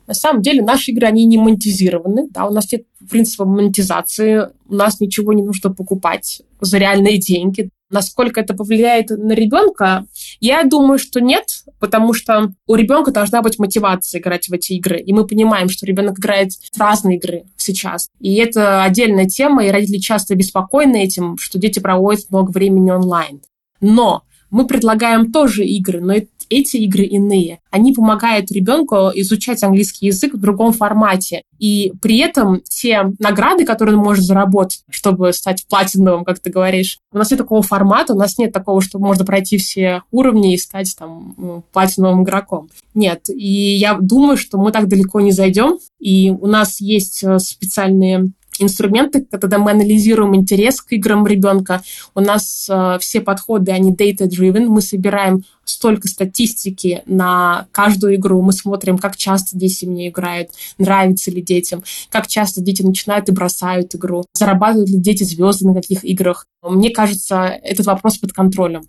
Speaker 5: На самом деле наши игры, они не монетизированы, да, у нас нет принципа монетизации, у нас ничего не нужно покупать за реальные деньги. Насколько это повлияет на ребенка, я думаю, что нет, потому что у ребенка должна быть мотивация играть в эти игры. И мы понимаем, что ребенок играет в разные игры сейчас. И это отдельная тема, и родители часто беспокойны этим, что дети проводят много времени онлайн. Но мы предлагаем тоже игры, но эти игры иные. Они помогают ребенку изучать английский язык в другом формате. И при этом те награды, которые он может заработать, чтобы стать платиновым, как ты говоришь, у нас нет такого формата, у нас нет такого, что можно пройти все уровни и стать там ну, платиновым игроком. Нет. И я думаю, что мы так далеко не зайдем. И у нас есть э, специальные инструменты, когда мы анализируем интерес к играм ребенка. У нас э, все подходы, они data-driven. Мы собираем столько статистики на каждую игру. Мы смотрим, как часто дети в нее играют, нравится ли детям, как часто дети начинают и бросают игру, зарабатывают ли дети звезды на каких играх. Мне кажется, этот вопрос под контролем.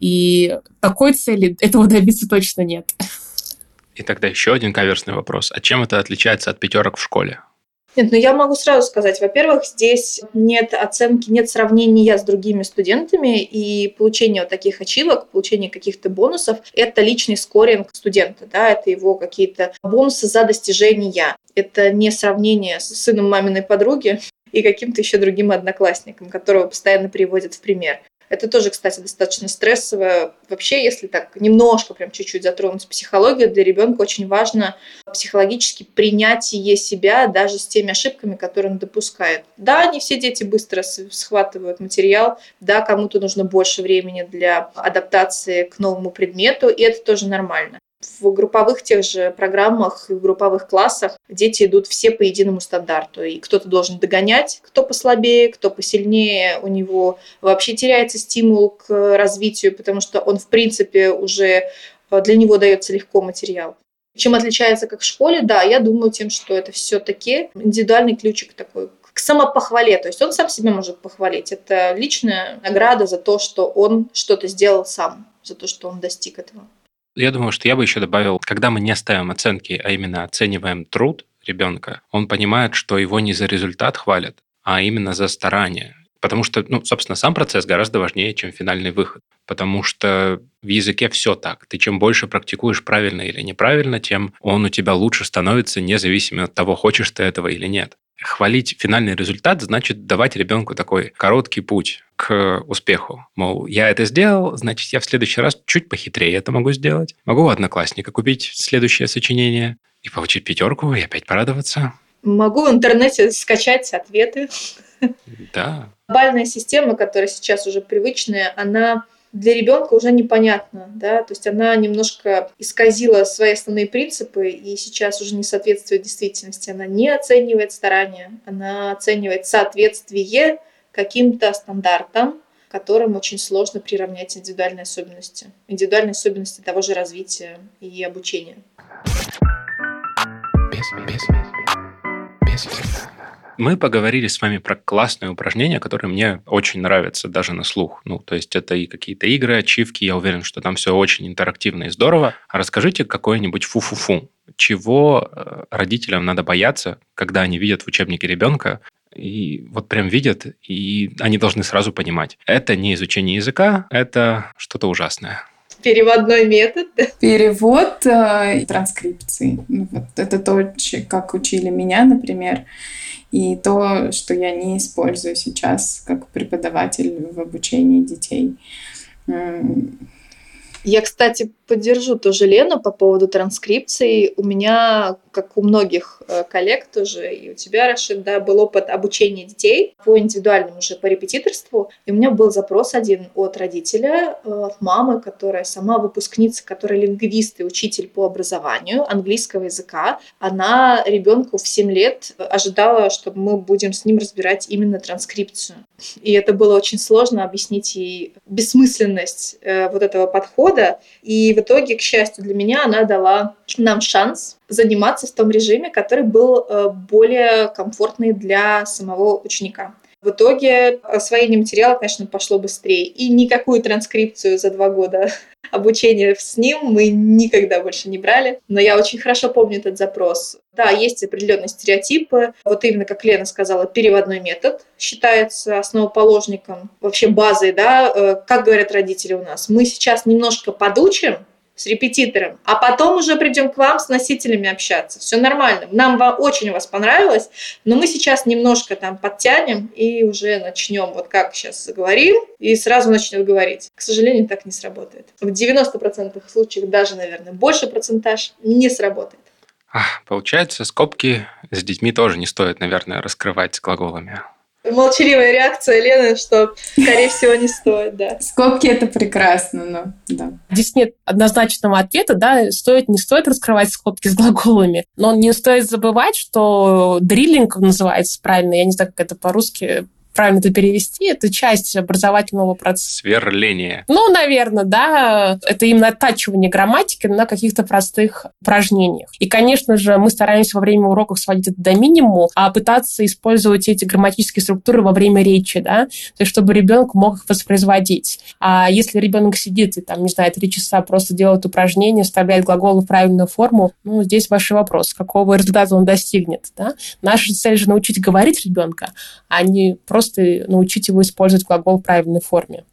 Speaker 5: И такой цели этого добиться точно нет.
Speaker 1: И тогда еще один каверсный вопрос. А чем это отличается от пятерок в школе?
Speaker 2: Нет, ну я могу сразу сказать, во-первых, здесь нет оценки, нет сравнения с другими студентами, и получение вот таких ачивок, получение каких-то бонусов – это личный скоринг студента, да, это его какие-то бонусы за достижения. Это не сравнение с сыном маминой подруги и каким-то еще другим одноклассником, которого постоянно приводят в пример. Это тоже, кстати, достаточно стрессово. Вообще, если так немножко, прям чуть-чуть затронуть психологию, для ребенка очень важно психологически принятие себя даже с теми ошибками, которые он допускает. Да, не все дети быстро схватывают материал, да, кому-то нужно больше времени для адаптации к новому предмету, и это тоже нормально в групповых тех же программах и в групповых классах дети идут все по единому стандарту. И кто-то должен догонять, кто послабее, кто посильнее. У него вообще теряется стимул к развитию, потому что он, в принципе, уже э, для него дается легко материал. Чем отличается как в школе? Да, я думаю тем, что это все-таки индивидуальный ключик такой к самопохвале. То есть он сам себя может похвалить. Это личная награда за то, что он что-то сделал сам, за то, что он достиг этого.
Speaker 1: Я думаю, что я бы еще добавил, когда мы не ставим оценки, а именно оцениваем труд ребенка, он понимает, что его не за результат хвалят, а именно за старание. Потому что, ну, собственно, сам процесс гораздо важнее, чем финальный выход. Потому что в языке все так. Ты чем больше практикуешь правильно или неправильно, тем он у тебя лучше становится, независимо от того, хочешь ты этого или нет. Хвалить финальный результат значит давать ребенку такой короткий путь к успеху. Мол, я это сделал, значит, я в следующий раз чуть похитрее это могу сделать. Могу у одноклассника купить следующее сочинение и получить пятерку, и опять порадоваться.
Speaker 2: Могу в интернете скачать ответы.
Speaker 1: Да.
Speaker 2: Глобальная система, которая сейчас уже привычная, она для ребенка уже непонятна, да, то есть она немножко исказила свои основные принципы и сейчас уже не соответствует действительности. Она не оценивает старания, она оценивает соответствие каким-то стандартам, которым очень сложно приравнять индивидуальные особенности, индивидуальные особенности того же развития и обучения. Без, без,
Speaker 1: без, без. Мы поговорили с вами про классные упражнения, которые мне очень нравятся даже на слух. Ну, то есть это и какие-то игры, ачивки. Я уверен, что там все очень интерактивно и здорово. А расскажите какое-нибудь фу-фу-фу. Чего э, родителям надо бояться, когда они видят в учебнике ребенка, и вот прям видят, и они должны сразу понимать. Это не изучение языка, это что-то ужасное.
Speaker 2: Переводной метод.
Speaker 3: Перевод э, транскрипции. Ну, вот это то, как учили меня, например. И то, что я не использую сейчас как преподаватель в обучении детей.
Speaker 2: Я, кстати, поддержу тоже Лену по поводу транскрипции. У меня, как у многих э, коллег тоже, и у тебя, Рашид, да, был опыт обучения детей по индивидуальному уже по репетиторству. И у меня был запрос один от родителя, э, от мамы, которая сама выпускница, которая лингвист и учитель по образованию английского языка. Она ребенку в 7 лет ожидала, что мы будем с ним разбирать именно транскрипцию. И это было очень сложно объяснить ей бессмысленность э, вот этого подхода. И в итоге, к счастью для меня, она дала нам шанс заниматься в том режиме, который был э, более комфортный для самого ученика. В итоге освоение материала, конечно, пошло быстрее. И никакую транскрипцию за два года обучения с ним мы никогда больше не брали. Но я очень хорошо помню этот запрос. Да, есть определенные стереотипы. Вот именно, как Лена сказала, переводной метод считается основоположником, вообще базой, да, э, как говорят родители у нас. Мы сейчас немножко подучим, с репетитором, а потом уже придем к вам с носителями общаться. Все нормально. Нам очень вас понравилось, но мы сейчас немножко там подтянем и уже начнем, вот как сейчас заговорим, и сразу начнет говорить. К сожалению, так не сработает. В 90% случаев, даже, наверное, больше процентаж не сработает.
Speaker 1: Получается, скобки с детьми тоже не стоит, наверное, раскрывать с глаголами
Speaker 2: молчаливая реакция Лены, что, скорее всего, не стоит, да.
Speaker 3: Скобки – это прекрасно, но да.
Speaker 5: Здесь нет однозначного ответа, да, стоит, не стоит раскрывать скобки с глаголами, но не стоит забывать, что дриллинг называется правильно, я не знаю, как это по-русски правильно это перевести, это часть образовательного процесса.
Speaker 1: Сверление.
Speaker 5: Ну, наверное, да. Это именно оттачивание грамматики на каких-то простых упражнениях. И, конечно же, мы стараемся во время уроков сводить это до минимума, а пытаться использовать эти грамматические структуры во время речи, да, то есть чтобы ребенок мог их воспроизводить. А если ребенок сидит и, там, не знаю, три часа просто делает упражнения, вставляет глаголы в правильную форму, ну, здесь ваш вопрос, какого результата он достигнет, да. Наша цель же научить говорить ребенка, а не просто просто научить его использовать глагол в правильной форме.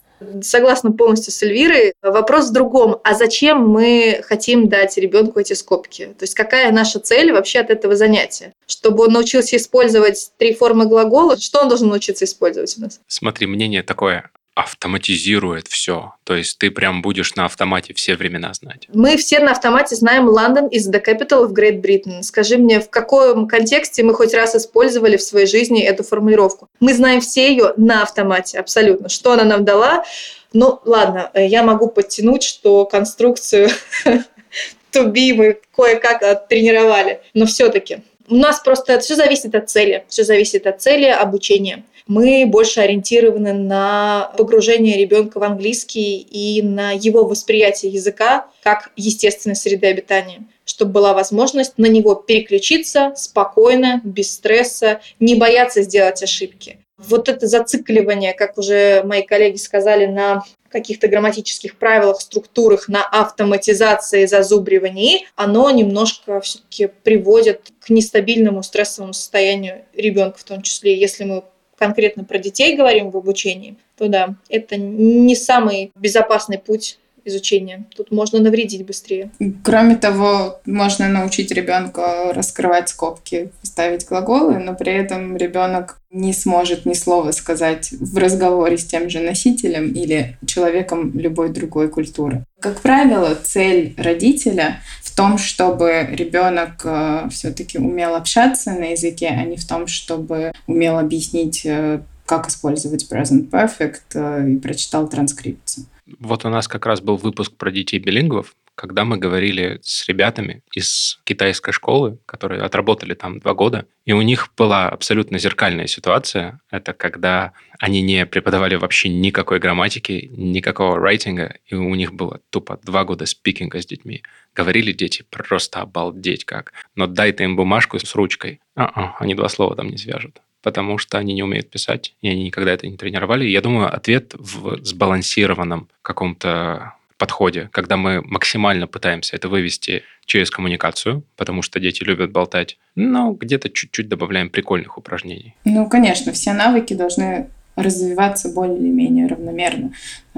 Speaker 2: Согласна полностью с Эльвирой. Вопрос в другом. А зачем мы хотим дать ребенку эти скобки? То есть какая наша цель вообще от этого занятия? Чтобы он научился использовать три формы глагола? Что он должен научиться использовать у нас?
Speaker 1: Смотри, мнение такое автоматизирует все. То есть ты прям будешь на автомате все времена знать.
Speaker 2: Мы все на автомате знаем London is the capital of Great Britain. Скажи мне, в каком контексте мы хоть раз использовали в своей жизни эту формулировку? Мы знаем все ее на автомате, абсолютно. Что она нам дала? Ну, ладно, я могу подтянуть, что конструкцию to be мы кое-как тренировали. Но все-таки у нас просто все зависит от цели. Все зависит от цели обучения мы больше ориентированы на погружение ребенка в английский и на его восприятие языка как естественной среды обитания чтобы была возможность на него переключиться спокойно, без стресса, не бояться сделать ошибки. Вот это зацикливание, как уже мои коллеги сказали, на каких-то грамматических правилах, структурах, на автоматизации, зазубривании, оно немножко все-таки приводит к нестабильному стрессовому состоянию ребенка, в том числе, если мы конкретно про детей говорим в обучении, то да, это не самый безопасный путь изучения. Тут можно навредить быстрее.
Speaker 3: Кроме того, можно научить ребенка раскрывать скобки, ставить глаголы, но при этом ребенок не сможет ни слова сказать в разговоре с тем же носителем или человеком любой другой культуры. Как правило, цель родителя в том, чтобы ребенок э, все-таки умел общаться на языке, а не в том, чтобы умел объяснить, э, как использовать present perfect э, и прочитал транскрипцию.
Speaker 1: Вот у нас как раз был выпуск про детей билингвов, когда мы говорили с ребятами из китайской школы, которые отработали там два года, и у них была абсолютно зеркальная ситуация. Это когда они не преподавали вообще никакой грамматики, никакого райтинга, и у них было тупо два года спикинга с детьми. Говорили дети просто обалдеть как. Но дай ты им бумажку с ручкой, а-а, они два слова там не свяжут потому что они не умеют писать, и они никогда это не тренировали. Я думаю, ответ в сбалансированном каком-то подходе, когда мы максимально пытаемся это вывести через коммуникацию, потому что дети любят болтать, но где-то чуть-чуть добавляем прикольных упражнений.
Speaker 3: Ну, конечно, все навыки должны развиваться более или менее равномерно.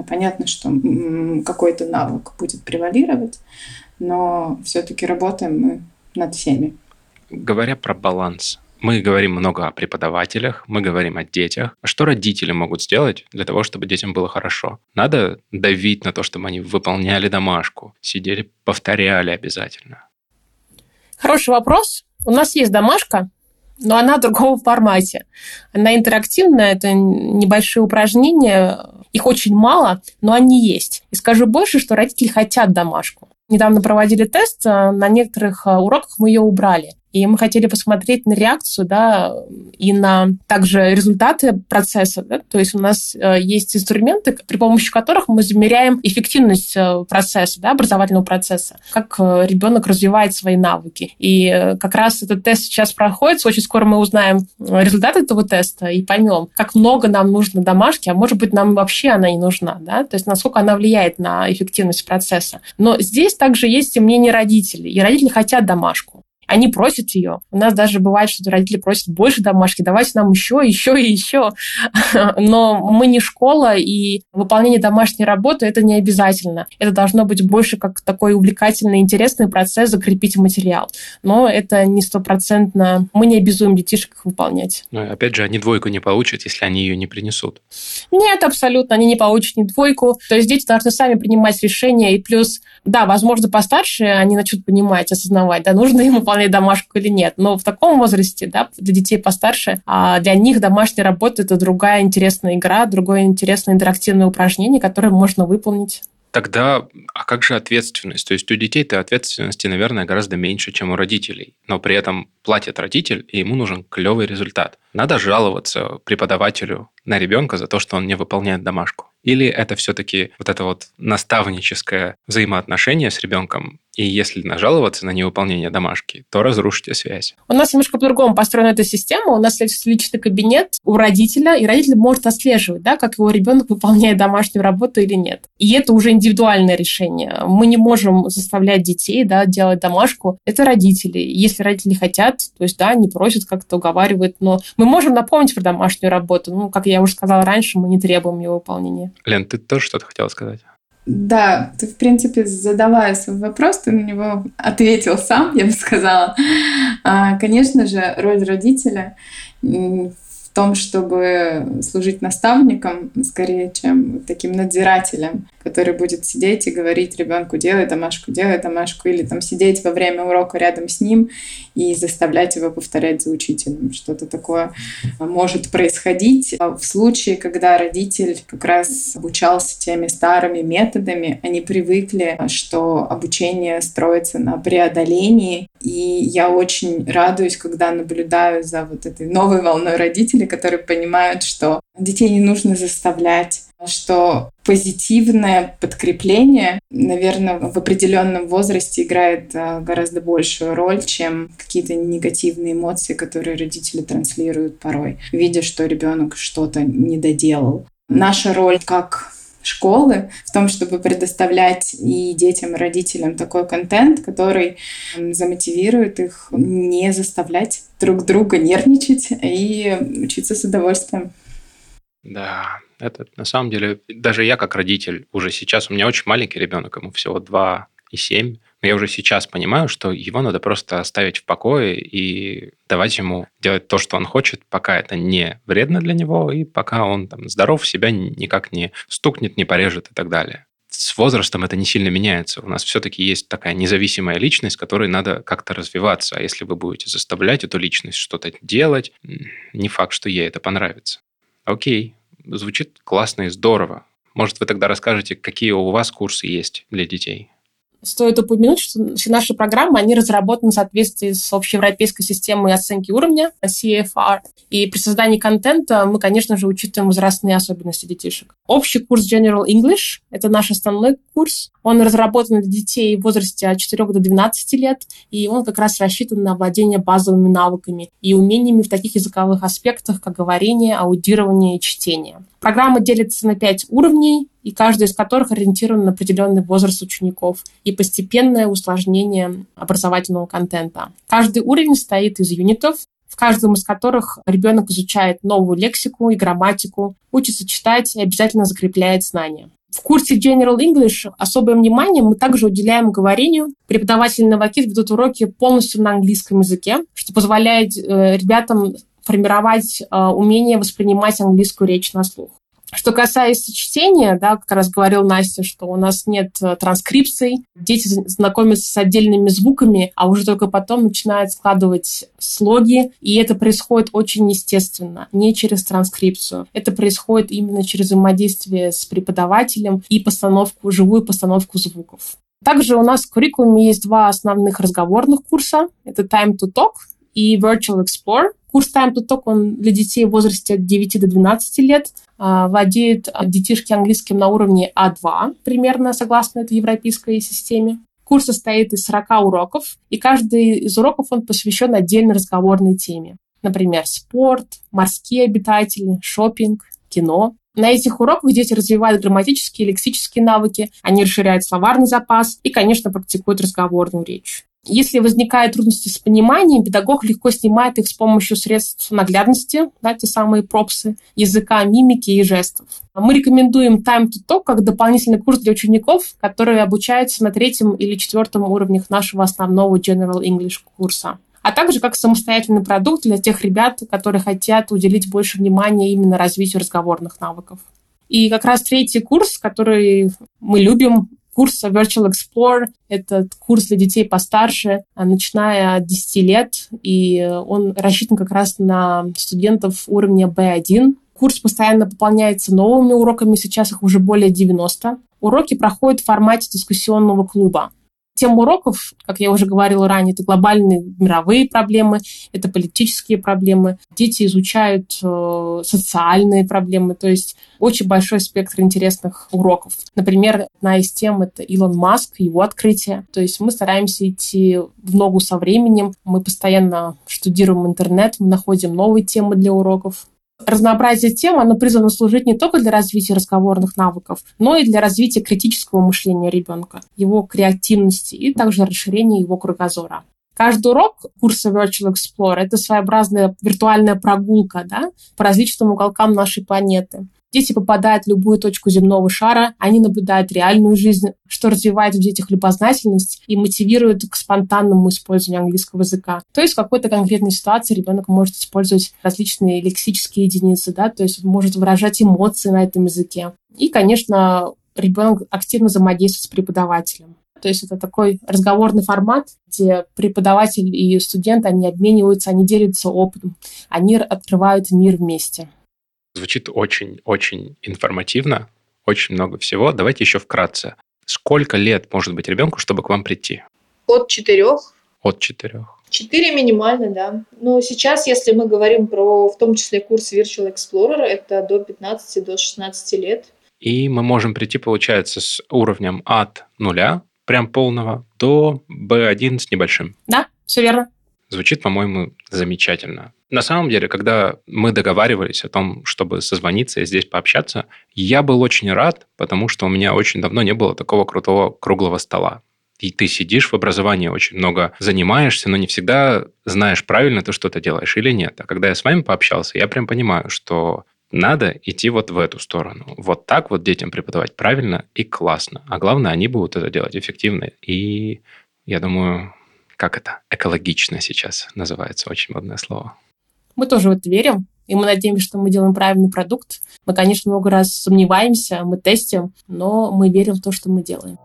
Speaker 3: Понятно, что какой-то навык будет превалировать, но все-таки работаем мы над всеми.
Speaker 1: Говоря про баланс, мы говорим много о преподавателях, мы говорим о детях. А что родители могут сделать для того, чтобы детям было хорошо? Надо давить на то, чтобы они выполняли домашку, сидели, повторяли обязательно.
Speaker 5: Хороший вопрос. У нас есть домашка, но она в другом формате. Она интерактивная, это небольшие упражнения, их очень мало, но они есть. И скажу больше, что родители хотят домашку. Недавно проводили тест, э, на некоторых э, уроках мы ее убрали. И мы хотели посмотреть на реакцию, да, и на также результаты процесса. Да? То есть у нас э, есть инструменты, при помощи которых мы замеряем эффективность э, процесса, да, образовательного процесса, как э, ребенок развивает свои навыки. И как раз этот тест сейчас проходит, очень скоро мы узнаем результаты этого теста и поймем, как много нам нужно домашки, а может быть, нам вообще она не нужна, да, то есть насколько она влияет на эффективность процесса. Но здесь также есть и мнение родителей, и родители хотят домашку. Они просят ее. У нас даже бывает, что родители просят больше домашки, давайте нам еще, еще и еще. Но мы не школа, и выполнение домашней работы это не обязательно. Это должно быть больше как такой увлекательный, интересный процесс закрепить материал. Но это не стопроцентно. Мы не обязуем детишек их выполнять.
Speaker 1: Но опять же, они двойку не получат, если они ее не принесут.
Speaker 5: Нет, абсолютно. Они не получат ни двойку. То есть дети должны сами принимать решения. И плюс, да, возможно, постарше они начнут понимать, осознавать, да, нужно им выполнять выполнять домашку или нет. Но в таком возрасте, да, для детей постарше, а для них домашняя работа – это другая интересная игра, другое интересное интерактивное упражнение, которое можно выполнить.
Speaker 1: Тогда, а как же ответственность? То есть у детей-то ответственности, наверное, гораздо меньше, чем у родителей. Но при этом платит родитель, и ему нужен клевый результат. Надо жаловаться преподавателю на ребенка за то, что он не выполняет домашку. Или это все-таки вот это вот наставническое взаимоотношение с ребенком, и если нажаловаться на невыполнение домашки, то разрушите связь.
Speaker 5: У нас немножко по-другому построена эта система. У нас есть личный кабинет у родителя, и родитель может отслеживать, да, как его ребенок выполняет домашнюю работу или нет. И это уже индивидуальное решение. Мы не можем заставлять детей да, делать домашку. Это родители. Если родители хотят, то есть, да, они просят, как-то уговаривают, но мы можем напомнить про домашнюю работу. Ну, как я уже сказала раньше, мы не требуем ее выполнения.
Speaker 1: Лен, ты тоже что-то хотела сказать?
Speaker 3: Да, ты, в принципе, задавая свой вопрос, ты на него ответил сам, я бы сказала. А, конечно же, роль родителя в том, чтобы служить наставником, скорее, чем таким надзирателем который будет сидеть и говорить ребенку делай домашку, делай домашку, или там сидеть во время урока рядом с ним и заставлять его повторять за учителем. Что-то такое может происходить. А в случае, когда родитель как раз обучался теми старыми методами, они привыкли, что обучение строится на преодолении, и я очень радуюсь, когда наблюдаю за вот этой новой волной родителей, которые понимают, что детей не нужно заставлять, что позитивное подкрепление, наверное, в определенном возрасте играет а, гораздо большую роль, чем какие-то негативные эмоции, которые родители транслируют порой, видя, что ребенок что-то не доделал. Наша роль как школы в том, чтобы предоставлять и детям, и родителям такой контент, который замотивирует их не заставлять друг друга нервничать и учиться с удовольствием.
Speaker 1: Да, это на самом деле, даже я как родитель уже сейчас, у меня очень маленький ребенок, ему всего 2 и 7, но я уже сейчас понимаю, что его надо просто оставить в покое и давать ему делать то, что он хочет, пока это не вредно для него, и пока он там здоров, себя никак не стукнет, не порежет и так далее. С возрастом это не сильно меняется. У нас все-таки есть такая независимая личность, которой надо как-то развиваться. А если вы будете заставлять эту личность что-то делать, не факт, что ей это понравится. Окей, звучит классно и здорово. Может, вы тогда расскажете, какие у вас курсы есть для детей?
Speaker 5: Стоит упомянуть, что все наши программы, они разработаны в соответствии с общеевропейской системой оценки уровня CFR. И при создании контента мы, конечно же, учитываем возрастные особенности детишек. Общий курс General English – это наш основной курс. Он разработан для детей в возрасте от 4 до 12 лет, и он как раз рассчитан на владение базовыми навыками и умениями в таких языковых аспектах, как говорение, аудирование и чтение. Программа делится на пять уровней, и каждый из которых ориентирован на определенный возраст учеников и постепенное усложнение образовательного контента. Каждый уровень состоит из юнитов, в каждом из которых ребенок изучает новую лексику и грамматику, учится читать и обязательно закрепляет знания. В курсе General English особое внимание мы также уделяем говорению. Преподаватели Новакит ведут уроки полностью на английском языке, что позволяет э, ребятам формировать э, умение воспринимать английскую речь на слух. Что касается чтения, да, как раз говорил Настя, что у нас нет э, транскрипций, дети знакомятся с отдельными звуками, а уже только потом начинают складывать слоги, и это происходит очень естественно, не через транскрипцию. Это происходит именно через взаимодействие с преподавателем и постановку, живую постановку звуков. Также у нас в куррикулуме есть два основных разговорных курса. Это Time to Talk и Virtual Explore. Курс Time to Talk, он для детей в возрасте от 9 до 12 лет. А, владеют детишки английским на уровне А2, примерно согласно этой европейской системе. Курс состоит из 40 уроков, и каждый из уроков он посвящен отдельной разговорной теме. Например, спорт, морские обитатели, шопинг, кино. На этих уроках дети развивают грамматические и лексические навыки, они расширяют словарный запас и, конечно, практикуют разговорную речь. Если возникают трудности с пониманием, педагог легко снимает их с помощью средств наглядности, да, те самые пропсы, языка, мимики и жестов. Мы рекомендуем Time to Talk как дополнительный курс для учеников, которые обучаются на третьем или четвертом уровнях нашего основного General English курса а также как самостоятельный продукт для тех ребят, которые хотят уделить больше внимания именно развитию разговорных навыков. И как раз третий курс, который мы любим, курс Virtual Explore. Это курс для детей постарше, а, начиная от 10 лет, и он рассчитан как раз на студентов уровня B1. Курс постоянно пополняется новыми уроками, сейчас их уже более 90. Уроки проходят в формате дискуссионного клуба. Тем уроков, как я уже говорила ранее, это глобальные мировые проблемы, это политические проблемы. Дети изучают э, социальные проблемы, то есть очень большой спектр интересных уроков. Например, одна из тем — это Илон Маск, его открытие. То есть мы стараемся идти в ногу со временем, мы постоянно штудируем интернет, мы находим новые темы для уроков. Разнообразие тем, оно призвано служить не только для развития разговорных навыков, но и для развития критического мышления ребенка, его креативности и также расширения его кругозора. Каждый урок курса Virtual Explorer — это своеобразная виртуальная прогулка да, по различным уголкам нашей планеты. Дети попадают в любую точку земного шара, они наблюдают реальную жизнь, что развивает в детях любознательность и мотивирует к спонтанному использованию английского языка. То есть в какой-то конкретной ситуации ребенок может использовать различные лексические единицы, да, то есть может выражать эмоции на этом языке. И, конечно, ребенок активно взаимодействует с преподавателем. То есть это такой разговорный формат, где преподаватель и студент, они обмениваются, они делятся опытом, они открывают мир вместе.
Speaker 1: Звучит очень-очень информативно, очень много всего. Давайте еще вкратце. Сколько лет может быть ребенку, чтобы к вам прийти?
Speaker 2: От четырех.
Speaker 1: От четырех.
Speaker 2: Четыре минимально, да. Но сейчас, если мы говорим про, в том числе, курс Virtual Explorer, это до 15, до 16 лет.
Speaker 1: И мы можем прийти, получается, с уровнем от нуля, прям полного, до B1 с небольшим.
Speaker 5: Да, все верно.
Speaker 1: Звучит, по-моему, замечательно. На самом деле, когда мы договаривались о том, чтобы созвониться и здесь пообщаться, я был очень рад, потому что у меня очень давно не было такого крутого круглого стола. И ты сидишь в образовании, очень много занимаешься, но не всегда знаешь, правильно ты что-то делаешь или нет. А когда я с вами пообщался, я прям понимаю, что надо идти вот в эту сторону. Вот так вот детям преподавать правильно и классно. А главное, они будут это делать эффективно. И я думаю, как это? Экологично сейчас называется, очень модное слово.
Speaker 5: Мы тоже в это верим, и мы надеемся, что мы делаем правильный продукт. Мы, конечно, много раз сомневаемся, мы тестим, но мы верим в то, что мы делаем.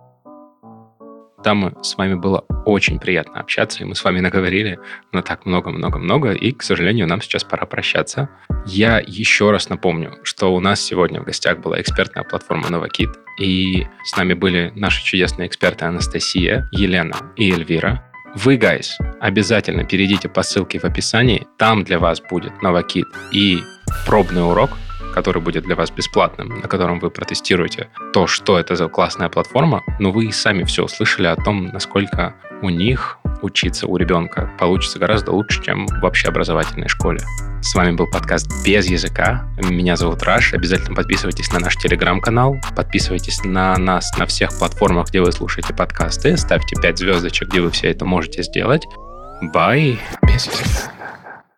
Speaker 1: Там с вами было очень приятно общаться, и мы с вами наговорили на так много-много-много, и, к сожалению, нам сейчас пора прощаться. Я еще раз напомню, что у нас сегодня в гостях была экспертная платформа Novakit, и с нами были наши чудесные эксперты Анастасия, Елена и Эльвира. Вы, guys, обязательно перейдите по ссылке в описании. Там для вас будет Novakit и пробный урок, который будет для вас бесплатным, на котором вы протестируете то, что это за классная платформа, но вы и сами все услышали о том, насколько у них учиться у ребенка получится гораздо лучше, чем в общеобразовательной школе. С вами был подкаст «Без языка». Меня зовут Раш. Обязательно подписывайтесь на наш телеграм-канал, подписывайтесь на нас на всех платформах, где вы слушаете подкасты, ставьте 5 звездочек, где вы все это можете сделать. Бай! Без языка.